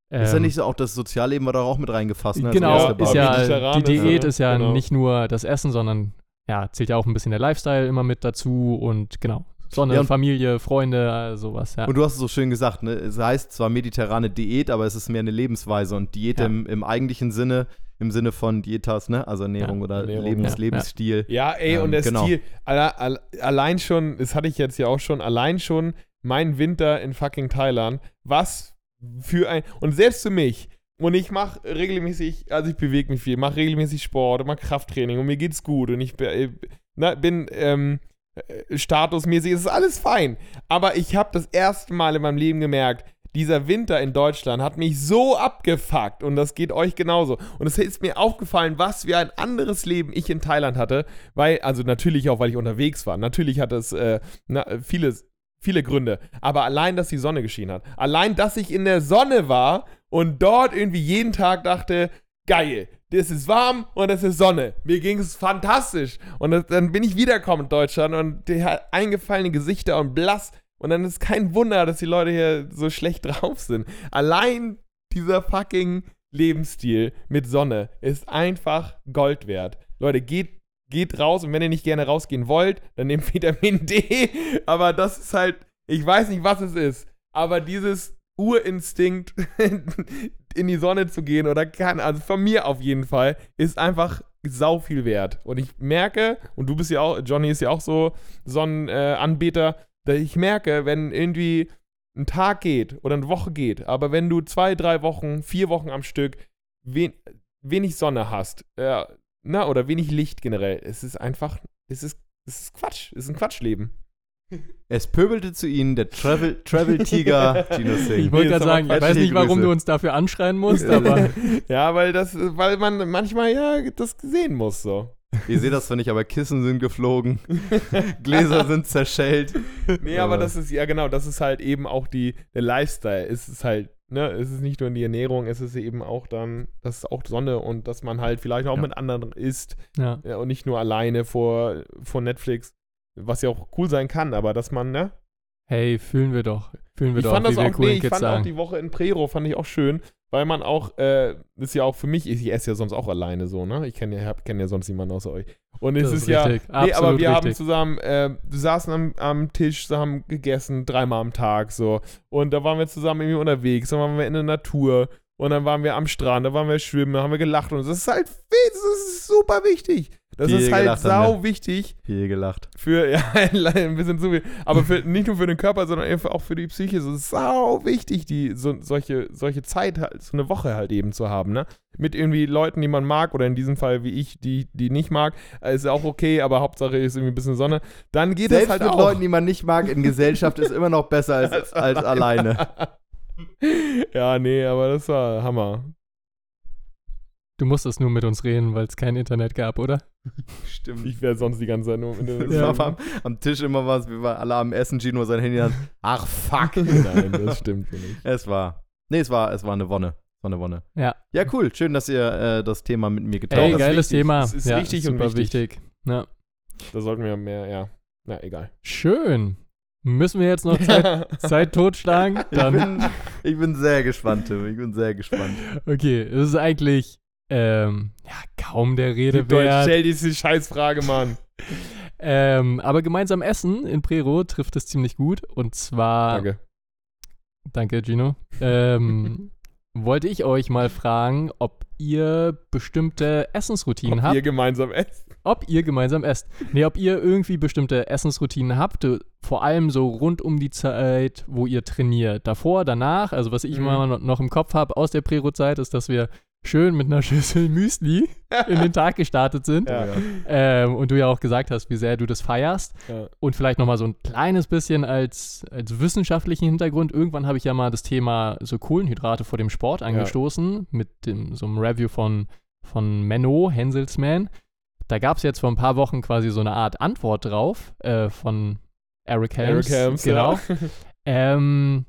ist ja ähm, nicht so auch das Sozialleben war da auch mit reingefasst. Ne? als Genau, erste ist ja, die Diät ja, ist ja genau. nicht nur das Essen, sondern ja, zählt ja auch ein bisschen der Lifestyle immer mit dazu und genau, Sonne, Ja, und- Familie, Freunde, sowas, ja. Und du hast es so schön gesagt, ne? es heißt zwar mediterrane Diät, aber es ist mehr eine Lebensweise und Diät Ja. im, im eigentlichen Sinne, im Sinne von Dietas, ne? also Ernährung Ja, oder Ernährung, Lebens, ja. Lebensstil. Ja, ey, Ähm, und der genau. Stil, alle, alle, allein schon, das hatte ich jetzt ja auch schon, allein schon mein Winter in fucking Thailand, was für ein, und selbst für mich, und ich mache regelmäßig, also ich bewege mich viel, mache regelmäßig Sport, mache Krafttraining und mir geht's gut und ich äh, na, bin ähm, äh, statusmäßig, es ist alles fein. Aber ich habe das erste Mal in meinem Leben gemerkt, dieser Winter in Deutschland hat mich so abgefuckt und das geht euch genauso. Und es ist mir aufgefallen, was für ein anderes Leben ich in Thailand hatte, weil, also natürlich auch, weil ich unterwegs war. Natürlich hat es äh, na, viele, viele Gründe. Aber allein, dass die Sonne geschienen hat. Allein, dass ich in der Sonne war und dort irgendwie jeden Tag dachte, geil, das ist warm und es ist Sonne. Mir ging es fantastisch. Und dann bin ich wiedergekommen in Deutschland und hat eingefallene Gesichter und blass. Und dann ist kein Wunder, dass die Leute hier so schlecht drauf sind. Allein dieser fucking Lebensstil mit Sonne ist einfach Gold wert. Leute, geht, geht raus und wenn ihr nicht gerne rausgehen wollt, dann nehmt Vitamin D. Aber das ist halt, ich weiß nicht, was es ist, aber dieses Urinstinkt in die Sonne zu gehen oder kann, also von mir auf jeden Fall, ist einfach sau viel wert. Und ich merke, und du bist ja auch, Johnny ist ja auch so Sonnenanbeter, äh, ich merke, wenn irgendwie ein Tag geht oder eine Woche geht, aber wenn du zwei, drei Wochen, vier Wochen am Stück wen, wenig Sonne hast, äh, na, oder wenig Licht generell, es ist einfach, es ist, es ist Quatsch, es ist ein Quatschleben. Es pöbelte zu ihnen der Travel, Travel Tiger Gino Singh. Ich wollte gerade sagen, ich weiß nicht, warum du uns dafür anschreien musst, aber ja, weil das, weil man manchmal ja das sehen muss, so. Ihr seht das zwar nicht, aber Kissen sind geflogen, Gläser sind zerschellt. Nee, aber das ist, ja genau, das ist halt eben auch die, der Lifestyle. Es ist halt, ne, es ist nicht nur die Ernährung, es ist eben auch dann, das ist auch Sonne und dass man halt vielleicht auch Ja. mit anderen isst ja. ja, und nicht nur alleine vor, vor Netflix, was ja auch cool sein kann, aber dass man, ne? Hey, fühlen wir doch. Fühlen wir Ich doch, fand das auch, nee, ich Kids fand auch sagen. die Woche in Prero, fand ich auch schön, weil man auch, äh, ist ja auch für mich, ich esse ja sonst auch alleine so, ne? Ich kenne ja, kenn ja sonst niemanden außer euch. Und es ist, ist ja, richtig. nee, aber wir haben richtig. zusammen, äh, wir saßen am, am Tisch, haben gegessen, dreimal am Tag so. Und da waren wir zusammen irgendwie unterwegs, dann waren wir in der Natur und dann waren wir am Strand, da waren wir schwimmen, da haben wir gelacht und das ist halt, das ist super wichtig. Das Viel ist halt haben sau wichtig Viel gelacht. für, ja, ein bisschen zu viel, aber für, nicht nur für den Körper, sondern einfach auch für die Psyche. Es ist sau wichtig, die, so, solche, solche Zeit, halt, so eine Woche halt eben zu haben, ne? Mit irgendwie Leuten, die man mag, oder in diesem Fall wie ich, die, die nicht mag, ist auch okay, aber Hauptsache ist irgendwie ein bisschen Sonne. Dann geht Selbst das halt mit auch. Leuten, die man nicht mag, in Gesellschaft ist immer noch besser als, als alleine. ja, nee, aber das war Hammer. Du musstest nur mit uns reden, weil es kein Internet gab, oder? Stimmt. Ich wäre sonst die ganze Zeit nur mit Das dem. war am, am Tisch immer was, wir waren alle am Essen, Gino sein Handy an. Ach fuck. Nein, das stimmt nicht. Es war. Nee, es war, es war eine Wonne. Es war eine Wonne. Ja. Ja, cool. Schön, dass ihr äh, das Thema mit mir Ey, geteilt das habt. ist geiles wichtig. Thema. Es ist ja, richtig und super wichtig. Ja. Da sollten wir mehr, ja. Na, egal. Schön. Müssen wir jetzt noch Zeit, Zeit totschlagen? Ich Dann, bin, ich bin sehr gespannt, Tim. Ich bin sehr gespannt. okay, es ist eigentlich ähm, ja, kaum der Rede Deutsch, wert. stell diese Scheißfrage, Mann. Ähm, aber gemeinsam essen in Prero trifft es ziemlich gut. Und zwar, Danke. danke Gino, ähm, wollte ich euch mal fragen, ob ihr bestimmte Essensroutinen Ob habt. ihr gemeinsam esst. ob ihr gemeinsam esst. Nee, ob ihr irgendwie bestimmte Essensroutinen habt, äh, vor allem so rund um die Zeit, wo ihr trainiert. Davor, danach, also was ich Mhm. immer noch im Kopf habe aus der Prero-Zeit, ist, dass wir schön mit einer Schüssel Müsli in den Tag gestartet sind. Ja. Ähm, und du ja auch gesagt hast, wie sehr du das feierst. Ja. Und vielleicht nochmal so ein kleines bisschen als, als wissenschaftlichen Hintergrund. Irgendwann habe ich ja mal das Thema so Kohlenhydrate vor dem Sport angestoßen, mit dem, so einem Review von, von Menno, Henselsman. Da gab es jetzt vor ein paar Wochen quasi so eine Art Antwort drauf äh, von Eric Helms. Eric Helms, genau. Ähm,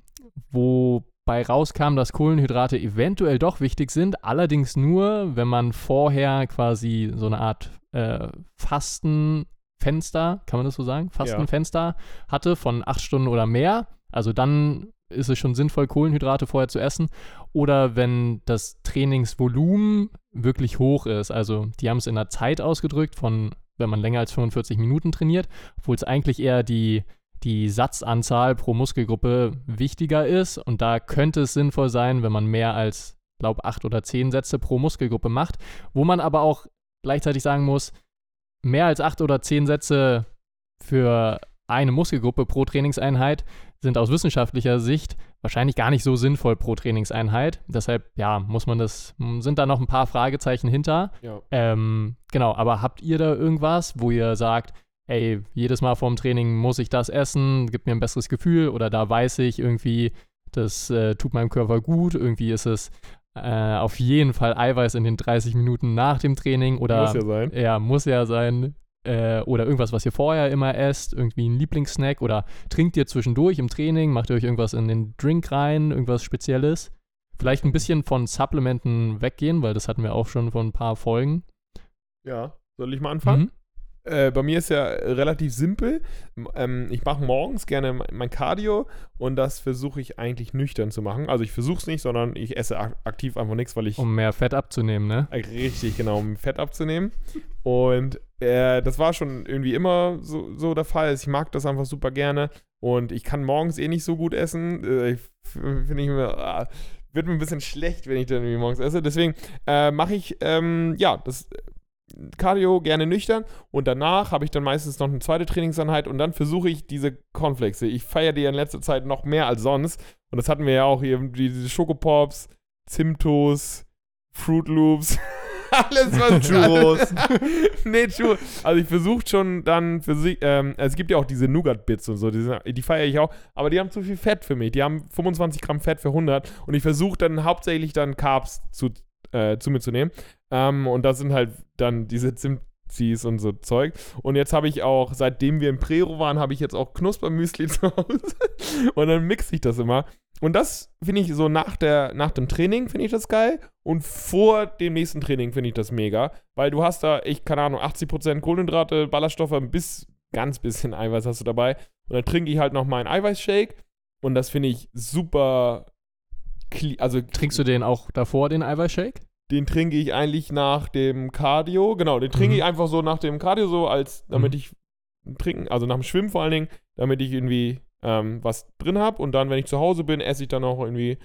wobei rauskam, dass Kohlenhydrate eventuell doch wichtig sind, allerdings nur, wenn man vorher quasi so eine Art äh, Fastenfenster, kann man das so sagen? Fastenfenster hatte von acht Stunden oder mehr. Also dann ist es schon sinnvoll, Kohlenhydrate vorher zu essen. Oder wenn das Trainingsvolumen wirklich hoch ist. Also die haben es in der Zeit ausgedrückt, von wenn man länger als 45 Minuten trainiert, obwohl es eigentlich eher die, die Satzanzahl pro Muskelgruppe wichtiger ist. Und da könnte es sinnvoll sein, wenn man mehr als, glaube acht oder zehn Sätze pro Muskelgruppe macht. Wo man aber auch gleichzeitig sagen muss, mehr als acht oder zehn Sätze für eine Muskelgruppe pro Trainingseinheit sind aus wissenschaftlicher Sicht wahrscheinlich gar nicht so sinnvoll pro Trainingseinheit. Deshalb, ja, muss man das, sind da noch ein paar Fragezeichen hinter. Ja. Ähm, genau, aber habt ihr da irgendwas, wo ihr sagt, ey, jedes Mal vorm Training muss ich das essen, gibt mir ein besseres Gefühl oder da weiß ich irgendwie, das äh, tut meinem Körper gut, irgendwie ist es äh, auf jeden Fall Eiweiß in den 30 Minuten nach dem Training oder Muss ja sein. ja, muss ja sein. Äh, oder irgendwas, was ihr vorher immer esst, irgendwie ein Lieblingssnack oder trinkt ihr zwischendurch im Training, macht ihr euch irgendwas in den Drink rein, irgendwas Spezielles. Vielleicht ein bisschen von Supplementen weggehen, weil das hatten wir auch schon vor ein paar Folgen. Ja. Soll ich mal anfangen? Mhm. Äh, bei mir ist ja relativ simpel. Ähm, ich mache morgens gerne me- mein Cardio und das versuche ich eigentlich nüchtern zu machen. Also ich versuche es nicht, sondern ich esse ak aktiv einfach nichts, weil ich Um mehr Fett abzunehmen, ne? Richtig, genau, um Fett abzunehmen. Und äh, das war schon irgendwie immer so, so der Fall. Ich mag das einfach super gerne. Und ich kann morgens eh nicht so gut essen. Äh, finde ich mir, ah, wird mir ein bisschen schlecht, wenn ich dann irgendwie morgens esse. Deswegen äh, mache ich, ähm, ja, das Cardio gerne nüchtern. Und danach habe ich dann meistens noch eine zweite Trainingseinheit. Und dann versuche ich diese Cornflakes. Ich feiere die in letzter Zeit noch mehr als sonst. Und das hatten wir ja auch hier, diese Schokopops, Zimtos, Fruit Loops. Alles, was Churros. nee, Churros. Also ich versuche schon dann für sie, ähm, es gibt ja auch diese Nougat-Bits und so, die, sind- die feiere ich auch, aber die haben zu viel Fett für mich. Die haben 25 Gramm Fett für 100 und ich versuche dann hauptsächlich dann Carbs zu, äh, zu mir zu nehmen. Ähm, und das sind halt dann diese Zimtzis und so Zeug. Und jetzt habe ich auch, seitdem wir in Prero waren, habe ich jetzt auch Knuspermüsli zu Hause. und dann mixe ich das immer. Und das finde ich so nach, der, nach dem Training finde ich das geil. Und vor dem nächsten Training finde ich das mega. Weil du hast da, ich keine Ahnung, 80% Kohlenhydrate, Ballaststoffe, bis, ganz bisschen Eiweiß hast du dabei. Und dann trinke ich halt noch meinen Eiweißshake. Und das finde ich super. Also Trinkst du den auch davor, den Eiweißshake? den trinke ich eigentlich nach dem Cardio. Genau, den trinke Mhm. ich einfach so nach dem Cardio, so als, damit Mhm. ich trinken, also nach dem Schwimmen vor allen Dingen, damit ich irgendwie ähm, was drin habe. Und dann, wenn ich zu Hause bin, esse ich dann auch irgendwie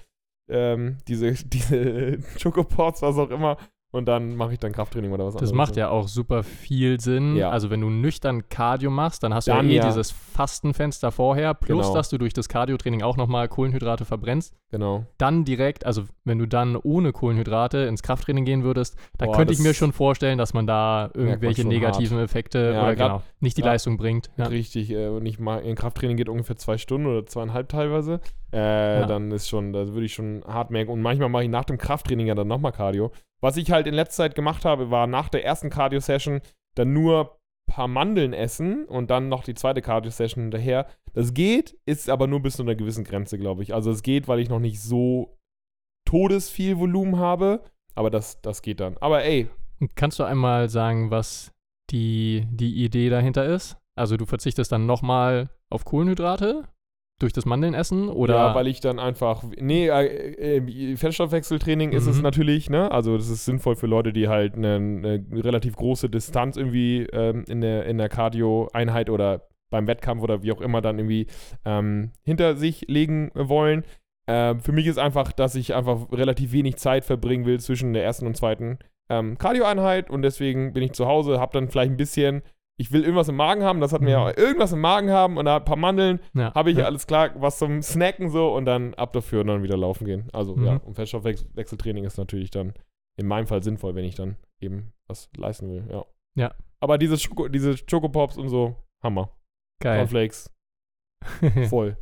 ähm, diese, diese Chocopods, was auch immer. Und dann mache ich dann Krafttraining oder was Das anderes. macht ja auch super viel Sinn. Ja. Also wenn du nüchtern Cardio machst, dann hast du Dann ja eh ja. dieses Fastenfenster vorher, plus Genau. dass du durch das Cardio-Training auch nochmal Kohlenhydrate verbrennst. Genau. Dann direkt, also wenn du dann ohne Kohlenhydrate ins Krafttraining gehen würdest, da Boah, könnte ich das mir schon vorstellen, dass man da irgendwelche schon negativen Effekte Ja, oder grad- genau, nicht die Leistung bringt. Richtig. Äh, und ich mal, ein Krafttraining geht ungefähr zwei Stunden oder zweieinhalb teilweise. Äh. Dann ist schon, da würde ich schon hart merken. Und manchmal mache ich nach dem Krafttraining ja dann nochmal Cardio. Was ich halt in letzter Zeit gemacht habe, war nach der ersten Cardio-Session dann nur ein paar Mandeln essen und dann noch die zweite Cardio-Session hinterher. Das geht, ist aber nur bis zu einer gewissen Grenze, glaube ich. Also es geht, weil ich noch nicht so todesviel Volumen habe. Aber das, das geht dann. Aber ey, Kannst du einmal sagen, was die, die Idee dahinter ist? Also du verzichtest dann nochmal auf Kohlenhydrate durch das Mandelnessen oder Ja, weil ich dann einfach. Nee, äh, äh, Fettstoffwechseltraining ist es Mhm. natürlich, ne? Also, das ist sinnvoll für Leute, die halt eine, eine relativ große Distanz irgendwie ähm, in der, in der Cardio-Einheit oder beim Wettkampf oder wie auch immer dann irgendwie ähm, hinter sich legen wollen. Ähm, für mich ist einfach, dass ich einfach relativ wenig Zeit verbringen will zwischen der ersten und zweiten ähm, Cardio-Einheit und deswegen bin ich zu Hause, habe dann vielleicht ein bisschen, ich will irgendwas im Magen haben, das hat mir Mhm. ja irgendwas im Magen haben und da ein paar Mandeln, Ja. habe ich ja. alles klar, was zum Snacken so und dann ab dafür und dann wieder laufen gehen. Also Mhm. ja, und Fettstoffwechseltraining ist natürlich dann in meinem Fall sinnvoll, wenn ich dann eben was leisten will, ja. Ja. Aber diese, Schoko, diese Chocopops und so, Hammer. Geil. Cornflakes, voll.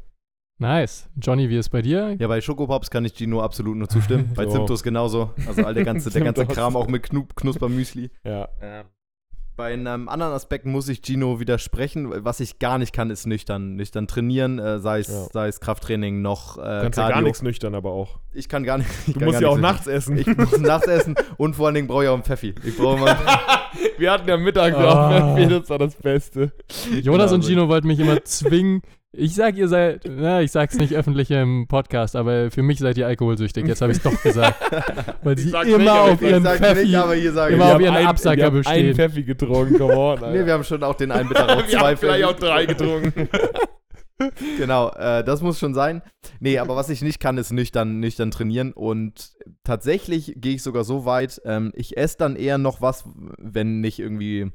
nice. Johnny, wie ist bei dir? Ja, bei Schokopops kann ich Gino absolut nur zustimmen. bei So. Zimtos genauso. Also all der ganze, der ganze. Kram auch mit Knu Knuspermüsli. Ja. Bei einem anderen Aspekt muss ich Gino widersprechen. Was ich gar nicht kann, ist nüchtern, nüchtern trainieren, äh, sei, es, Ja. sei es Krafttraining noch äh, Du kannst ja gar nichts nüchtern, aber auch. Ich kann gar nicht. Ich Du kann musst ja auch nachts essen. Ich muss nachts essen und vor allen Dingen brauche ich auch einen Pfeffi. Ich brauche mal. Wir hatten ja mittags Ah. auch, das war das Beste. Jonas und also- Gino wollten mich immer zwingen. Ich sag, ihr seid, na, ich sag's nicht öffentlich im Podcast, aber für mich seid ihr alkoholsüchtig. Jetzt habe ich es doch gesagt. Weil Ich sie immer nicht, auf ich ihren Pfeffi. nicht, aber hier sage ich. immer Wir auf haben ihren einen- Absacker bestehen. einen Pfeffi getrunken, come on. Nee, wir haben schon auch den einen Mittag auch wir zwei haben vielleicht auch drei getrunken. Genau, äh, das muss schon sein. Nee, aber was ich nicht kann, ist nüchtern, nüchtern trainieren. Und tatsächlich gehe ich sogar so weit, ähm, ich esse dann eher noch was, wenn nicht irgendwie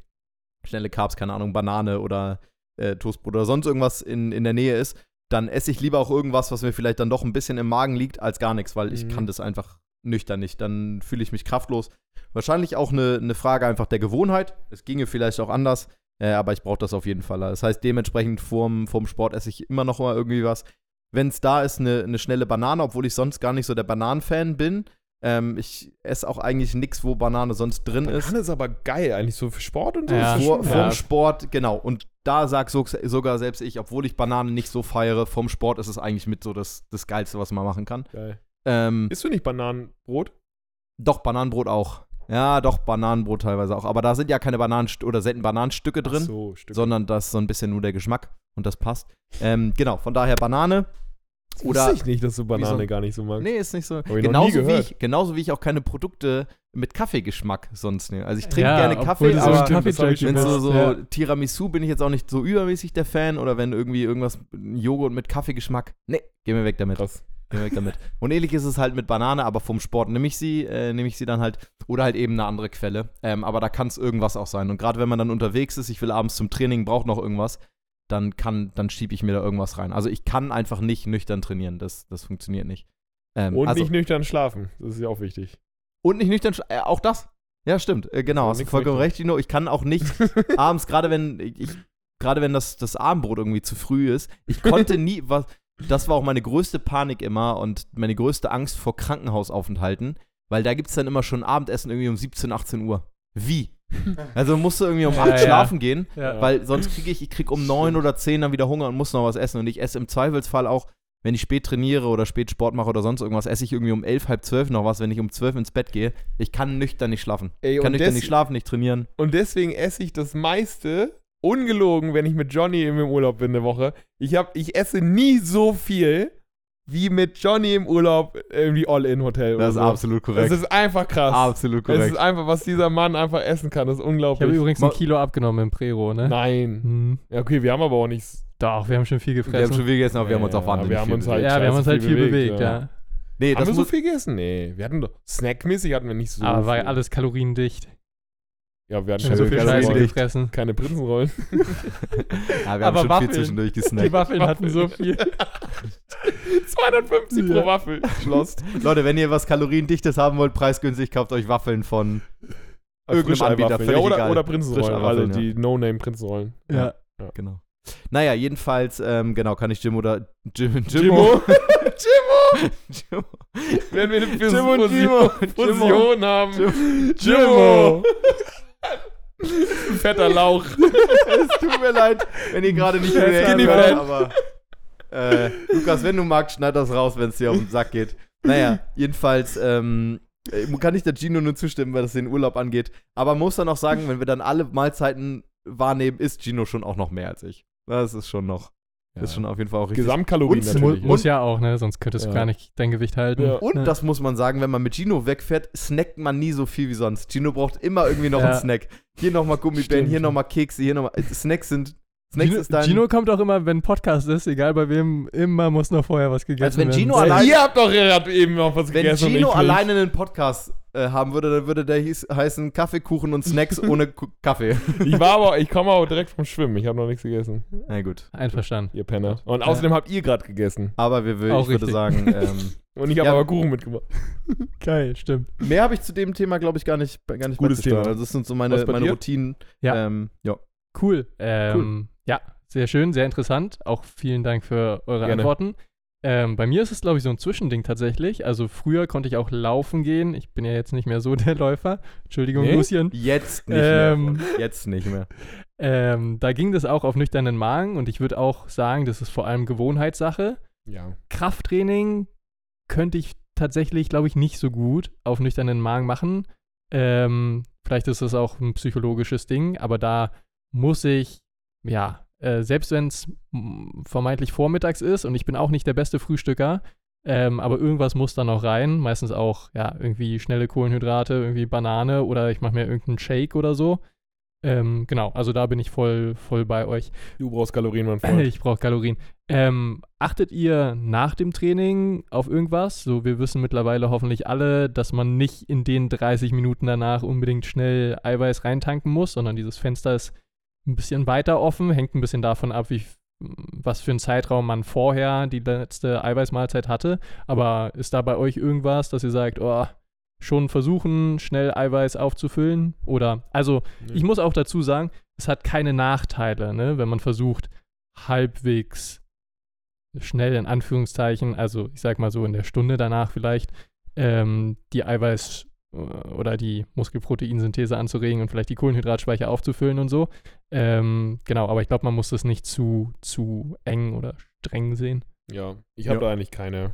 schnelle Carbs, keine Ahnung, Banane oder äh, Toastbrot oder sonst irgendwas in, in der Nähe ist. Dann esse ich lieber auch irgendwas, was mir vielleicht dann doch ein bisschen im Magen liegt, als gar nichts, weil ich Mhm. kann das einfach nüchtern nicht. Dann fühle ich mich kraftlos. Wahrscheinlich auch eine, eine Frage einfach der Gewohnheit. Es ginge vielleicht auch anders. Äh, aber ich brauche das auf jeden Fall. Das heißt, dementsprechend vorm, vorm Sport esse ich immer noch mal irgendwie was. Wenn es da ist, eine, eine schnelle Banane, obwohl ich sonst gar nicht so der Bananenfan bin. Ähm, ich esse auch eigentlich nichts, wo Banane sonst drin ist. Banane ist aber geil, eigentlich so für Sport und so. Ja. Vor, vom Ja. Sport, genau. Und da sag so, sogar selbst ich, obwohl ich Banane nicht so feiere, vom Sport ist es eigentlich mit so das, das Geilste, was man machen kann. Geil. Ähm, Isst du nicht Bananenbrot? doch, Bananenbrot auch. Ja, doch, Bananenbrot teilweise auch. Aber da sind ja keine Bananen oder selten Bananenstücke drin. So, sondern das ist so ein bisschen nur der Geschmack und das passt. Ähm, genau, von daher Banane. Oder. Wusste ich nicht, dass du Banane so- gar nicht so magst. Nee, ist nicht so. ich noch nie Genauso wie, ich, genauso wie ich auch keine Produkte mit Kaffeegeschmack sonst nehme. Also ich trinke Ja, gerne Kaffee, so aber ein Kaffee-Junkie wenn so, so Ja. Tiramisu bin ich jetzt auch nicht so übermäßig der Fan oder wenn irgendwie irgendwas Joghurt mit Kaffeegeschmack. Nee, geh mir weg damit. Krass. Geh mir weg damit. Und ähnlich ist es halt mit Banane, aber vom Sport nehme ich sie, äh, nehme ich sie dann halt oder halt eben eine andere Quelle. Ähm, aber da kann es irgendwas auch sein. Und gerade wenn man dann unterwegs ist, ich will abends zum Training, brauche noch irgendwas, dann kann, dann schiebe ich mir da irgendwas rein. Also ich kann einfach nicht nüchtern trainieren. Das, das funktioniert nicht. Ähm, Und also, nicht nüchtern schlafen. Das ist ja auch wichtig. und nicht nüchtern, äh, auch das. Ja, stimmt. Äh, genau, Ja, hast du vollkommen recht, Dino. Ich kann auch nicht abends, gerade wenn ich, gerade wenn das, das Abendbrot irgendwie zu früh ist, ich konnte nie, was, das war auch meine größte Panik immer und meine größte Angst vor Krankenhausaufenthalten, weil da gibt es dann immer schon Abendessen irgendwie um 17, 18 Uhr. Wie? Also musst du irgendwie um Ja, 8 ja. schlafen gehen, Ja. weil sonst kriege ich, ich krieg um 9 oder 10 dann wieder Hunger und muss noch was essen und ich esse im Zweifelsfall auch, wenn ich spät trainiere oder spät Sport mache oder sonst irgendwas, esse ich irgendwie um 11, halb 12 noch was, wenn ich um 12 ins Bett gehe. Ich kann nüchtern nicht schlafen. Ey, Ich kann nüchtern nicht schlafen, nicht trainieren. und deswegen esse ich das meiste ungelogen, wenn ich mit Johnny im Urlaub bin eine Woche. Ich, hab, ich esse nie so viel wie mit Johnny im Urlaub irgendwie All-In-Hotel. oder Das ist so. absolut korrekt. Das ist einfach krass. absolut Es ist korrekt. einfach, was dieser Mann einfach essen kann. Das ist Ich unglaublich. habe übrigens ein Kilo abgenommen im Prero, ne? Nein. Hm. Ja, okay, wir haben aber auch nichts. Doch, wir haben schon viel Wir haben gefressen. schon viel gegessen, aber wir haben uns auch wahnsinnig wir haben viel uns bewegt. halt- ja, wir haben uns halt viel viel bewegt, bewegt, ja. ja. Nee, haben das wir so viel gegessen? Nee. Wir hatten doch. Snackmäßig hatten wir nicht so Aber war viel. alles kaloriendicht. Ja, wir hatten haben so viel keine, Scheiße gefressen. keine Prinzenrollen. ja, wir haben Aber schon Waffeln. viel zwischendurch Die gesnackt. Waffeln hatten so viel. 250 Ja. pro Waffel. Schlost. Leute, wenn ihr was Kaloriendichtes haben wollt, preisgünstig, kauft euch Waffeln von irgendeinem Anbieter. Völlig ja, oder, egal. oder Prinzenrollen. Alle, Frischeiwaffeln, ja. die No-Name-Prinzenrollen. Ja. Genau. Naja, jedenfalls, ähm, genau, kann ich Jim oder Jim, Jimmo. Jimmo. Jimmo. Jimmo. Wenn wir eine Jim und Jimmo. Position haben. Jim- Jimmo. Fetter Lauch. es tut mir leid, wenn ihr gerade nicht mehr hört, aber äh, Lukas, wenn du magst, schneid das raus, wenn es dir auf den Sack geht. Naja, jedenfalls ähm, äh, kann ich der Gino nur zustimmen, weil das den Urlaub angeht. Aber man muss dann auch sagen, wenn wir dann alle Mahlzeiten wahrnehmen, ist Gino schon auch noch mehr als ich. Das ist schon noch, ist schon auf jeden Fall auch richtig. Gesamtkalorien Und- natürlich. muss ja auch, ne? Sonst könntest du Ja. gar nicht dein Gewicht halten. Ja. Und Ne? das muss man sagen, wenn man mit Gino wegfährt, snackt man nie so viel wie sonst. Gino braucht immer irgendwie noch Ja. einen Snack. Hier nochmal Gummibärchen, Stimmt. hier nochmal Kekse, hier nochmal. Snacks sind, Gino. Gino kommt auch immer, wenn Podcast ist, egal bei wem, immer muss noch vorher was gegessen Also wenn werden. Gino Sehr- allein- Ihr habt doch gerade eben noch was wenn gegessen. und Gino alleine einen Podcast äh, haben würde, dann würde der hieß, heißen Kaffeekuchen und Snacks ohne Kaffee. Ich war aber, ich komme aber direkt vom Schwimmen. Ich habe noch nichts gegessen. Na gut. Einverstanden. Ihr Penner. Und außerdem habt ihr gerade gegessen. Aber wir, will, Auch ich würde sagen, ähm, Und ich habe Ja. aber Kuchen mitgebracht. Geil, stimmt. mehr habe ich zu dem Thema, glaube ich, gar nicht, gar nicht Gutes. Thema. Also das sind so meine, meine? Routinen. Ja. Ähm, ja. Cool. Ähm, Ja, sehr schön, sehr interessant. Auch vielen Dank für eure Gerne. Antworten. Ähm, bei mir ist es, glaube ich, so ein Zwischending tatsächlich. Also früher konnte ich auch laufen gehen. Ich bin ja jetzt nicht mehr so der Läufer. Entschuldigung, Nee? Lucien. Jetzt nicht Ähm. mehr. Jetzt nicht mehr. Ähm, da ging das auch auf nüchternen Magen und ich würde auch sagen, das ist vor allem Gewohnheitssache. Ja. Krafttraining könnte ich tatsächlich, glaube ich, nicht so gut auf nüchternen Magen machen. Ähm, vielleicht ist es auch ein psychologisches Ding, aber da muss ich, ja, äh, selbst wenn es vermeintlich vormittags ist und ich bin auch nicht der beste Frühstücker, ähm, aber irgendwas muss da noch rein. Meistens auch, ja, irgendwie schnelle Kohlenhydrate, irgendwie Banane oder ich mache mir irgendeinen Shake oder so. Ähm, genau, also da bin ich voll, voll bei euch. Du brauchst Kalorien, mein Freund. Ich brauche Kalorien. Ähm, achtet ihr nach dem Training auf irgendwas? So, wir wissen mittlerweile hoffentlich alle, dass man nicht in den 30 Minuten danach unbedingt schnell Eiweiß reintanken muss, sondern dieses Fenster ist ein bisschen weiter offen, hängt ein bisschen davon ab, wie, was für einen Zeitraum man vorher die letzte Eiweißmahlzeit hatte. Aber ist da bei euch irgendwas, dass ihr sagt, oh, schon versuchen, schnell Eiweiß aufzufüllen? Oder, also, ich muss auch dazu sagen, es hat keine Nachteile, ne, wenn man versucht, halbwegs schnell in Anführungszeichen, also ich sag mal so in der Stunde danach vielleicht, ähm, die Eiweiß- oder die Muskelproteinsynthese anzuregen und vielleicht die Kohlenhydratspeicher aufzufüllen und so. Ähm, genau, aber ich glaube, man muss das nicht zu, zu eng oder streng sehen. Ja, ich habe Ja. da eigentlich keine.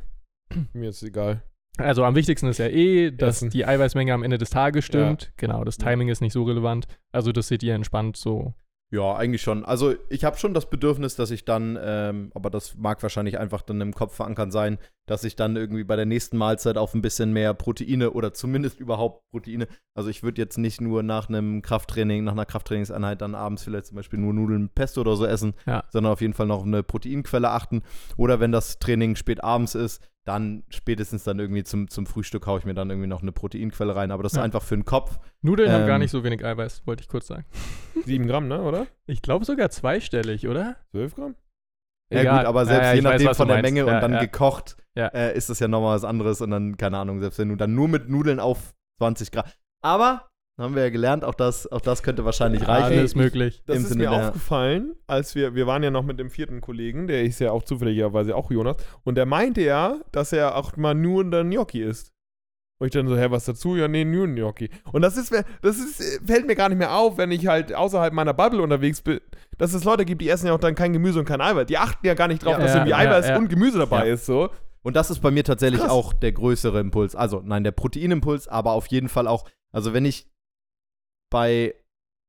Mir ist egal. Also am wichtigsten ist ja eh, dass Essen. die Eiweißmenge am Ende des Tages stimmt. Genau, das Timing ist nicht so relevant. Also das seht ihr entspannt so. Ja, eigentlich schon. Also ich habe schon das Bedürfnis, dass ich dann, ähm, aber das mag wahrscheinlich einfach dann im Kopf verankern sein, dass ich dann irgendwie bei der nächsten Mahlzeit auf ein bisschen mehr Proteine oder zumindest überhaupt Proteine. Also ich würde jetzt nicht nur nach einem Krafttraining, nach einer Krafttrainingseinheit dann abends vielleicht zum Beispiel nur Nudeln Pesto oder so essen, Ja. sondern auf jeden Fall noch auf eine Proteinquelle achten. Oder wenn das Training spät abends ist, dann spätestens dann irgendwie zum, zum Frühstück haue ich mir dann irgendwie noch eine Proteinquelle rein. Aber das ist Ja. einfach für den Kopf. Nudeln haben gar Ähm. nicht so wenig Eiweiß, wollte ich kurz sagen. Sieben Gramm, ne, oder? Ich glaube sogar zweistellig, oder? Zwölf Gramm? Ja Egal. gut, aber selbst Ja, ja, je weiß, nachdem du von der meinst. Menge Ja, und dann ja. gekocht, Ja. äh, ist das ja nochmal was anderes und dann, keine Ahnung, selbst wenn du dann nur mit Nudeln auf 20 Grad. Aber, haben wir ja gelernt, auch das, auch das könnte wahrscheinlich reichen. Alles ich- möglich. Das Im ist Sinne mir der- aufgefallen, als wir, wir waren ja noch mit dem vierten Kollegen, der ist ja auch zufälligerweise auch Jonas, und der meinte ja, dass er auch mal nur ein Gnocchi isst. Und ich dann so, hä, was dazu? Ja, nee, nur ein Gnocchi. Und das ist, mir- das ist, fällt mir gar nicht mehr auf, wenn ich halt außerhalb meiner Bubble unterwegs bin, dass es Leute gibt, die essen ja auch dann kein Gemüse und kein Eiweiß. Die achten ja gar nicht drauf, Ja, dass ja, irgendwie ja, Eiweiß ja. und Gemüse dabei Ja. ist, so. Und das ist bei mir tatsächlich Krass. auch der größere Impuls. Also, nein, der Proteinimpuls, aber auf jeden Fall auch, also wenn ich bei,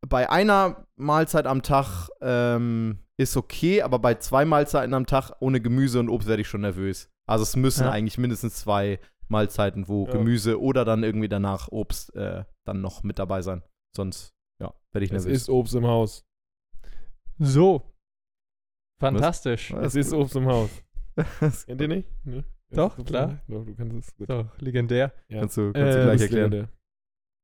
bei einer Mahlzeit am Tag ähm, ist okay, aber bei zwei Mahlzeiten am Tag ohne Gemüse und Obst werde ich schon nervös. Also es müssen Ja. eigentlich mindestens zwei Mahlzeiten, wo Ja. Gemüse oder dann irgendwie danach Obst äh, dann noch mit dabei sein. Sonst, ja, werde ich Es nervös. ist Obst im Haus. So. Fantastisch. Was? Es ist Obst im Haus. Kennt ihr nicht? Nee? Es Doch, klar. Doch, du kannst es. Gut. So, legendär. Ja. Kannst du, kannst Äh, du gleich Das ist erklären. legendär.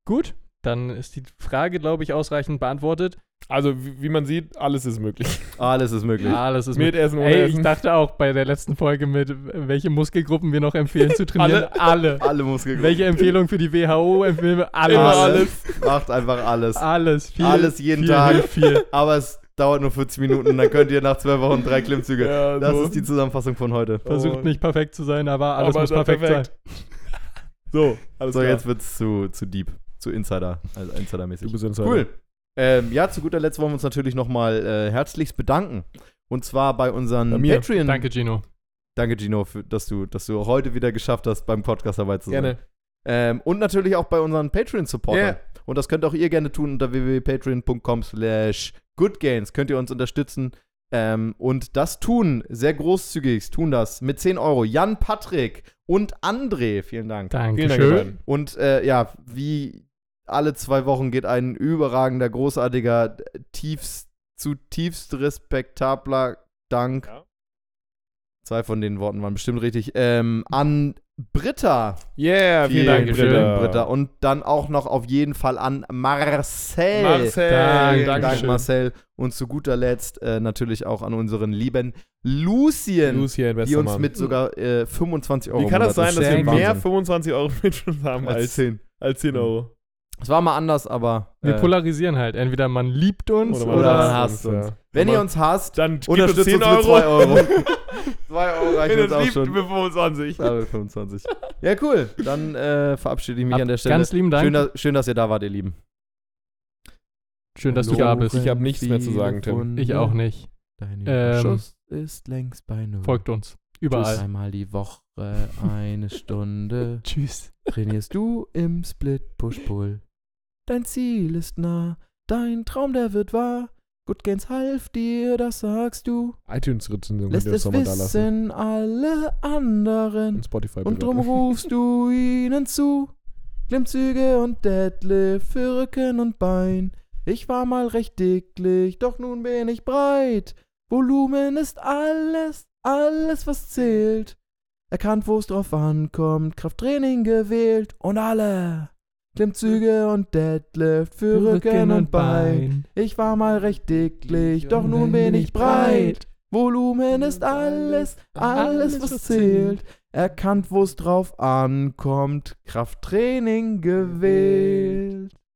Gut, dann ist die Frage, glaube ich, ausreichend beantwortet. Also, wie, wie man sieht, alles ist möglich. Alles ist möglich. Alles ist Mit Essen, ohne Ey, ich Essen. dachte auch bei der letzten Folge mit, welche Muskelgruppen wir noch empfehlen zu trainieren. Alle. Alle Muskelgruppen. Welche Empfehlung für die WHO empfehlen wir? Alles. Immer alles. Macht einfach alles. Alles. Viel, Alles jeden viel, Tag. Viel, viel. Aber es dauert nur 40 Minuten und dann könnt ihr nach zwei Wochen drei Klimmzüge. Ja, Das so. ist die Zusammenfassung von heute. Versucht Oh. nicht perfekt zu sein, aber alles Aber muss perfekt, perfekt. sein. So, alles So, klar. jetzt wird's zu, zu deep, zu Insider, also Insidermäßig. Du bist Insider. Cool. Ähm, ja, zu guter Letzt wollen wir uns natürlich nochmal äh, herzlichst bedanken. Und zwar bei unseren Bei mir. Patreon. Danke, Gino. Danke, Gino, für, dass, du, dass du heute wieder geschafft hast, beim Podcast dabei zu sein. Gerne. Ähm, und natürlich auch bei unseren Patreon-Supportern. Ja. Und das könnt auch ihr gerne tun unter www.patreon.com slash goodgains. Könnt ihr uns unterstützen. Ähm, und das tun, sehr großzügig, tun das mit 10 Euro. Jan Patrick und André, vielen Dank. Vielen Dank, Dankeschön. Und äh, ja, wie alle zwei Wochen geht ein überragender, großartiger, tiefst zutiefst respektabler Dank. Ja. Zwei von den Worten waren bestimmt richtig. Ähm, an Britta. Yeah, vielen, Dank, Dankeschön, Britta. Britta. Und dann auch noch auf jeden Fall an Marcel. Marcel. Dank, Vielen Dank. Marcel. Und zu guter Letzt äh, natürlich auch an unseren lieben Lucien, Lucien, die uns Mann. mit sogar äh, 25 Euro Wie kann das sein, dass wir mehr Wahnsinn. 25 Euro Mitschuld haben als als, 10. als 10 Euro? Es war mal anders, aber Wir äh, polarisieren halt. Entweder man liebt uns Oder oder, man man hasst uns, uns. ja. wenn ihr uns hasst, Dann unterstützt uns, uns 10 mit Euro. 2 Euro. 2 Euro reichen uns auch uns liebt, schon. mit 25. Ja, mit 25. Ja, cool. Dann äh, verabschiede ich mich Ab- an der Stelle. Ganz lieben Dank. Schön, dass, schön, dass ihr da wart, ihr Lieben. Schön, dass du da bist. Ich hab nichts mehr zu sagen, Tim. Ich auch nicht. Dein Ähm, Überschuss ist längst bei Null. Folgt uns. Überall. Einmal die Woche eine Stunde Tschüss. trainierst du im Split Push Pull. Dein Ziel ist nah, dein Traum der wird wahr. Good Gains half dir, das sagst du. iTunes-Rezension Lässt es wissen alle anderen. Und Spotify Und drum rufst du ihnen zu. Klimmzüge und Deadlift für Rücken und Bein. Ich war mal recht dicklich, doch nun bin ich breit. Volumen ist alles, alles was zählt. Erkannt, wo es drauf ankommt, Krafttraining gewählt und alle. Klimmzüge und Deadlift für Rücken und Bein. Ich war mal recht dicklich, doch nun bin ich breit. Volumen ist alles, alles was zählt. Erkannt, wo es drauf ankommt, Krafttraining gewählt.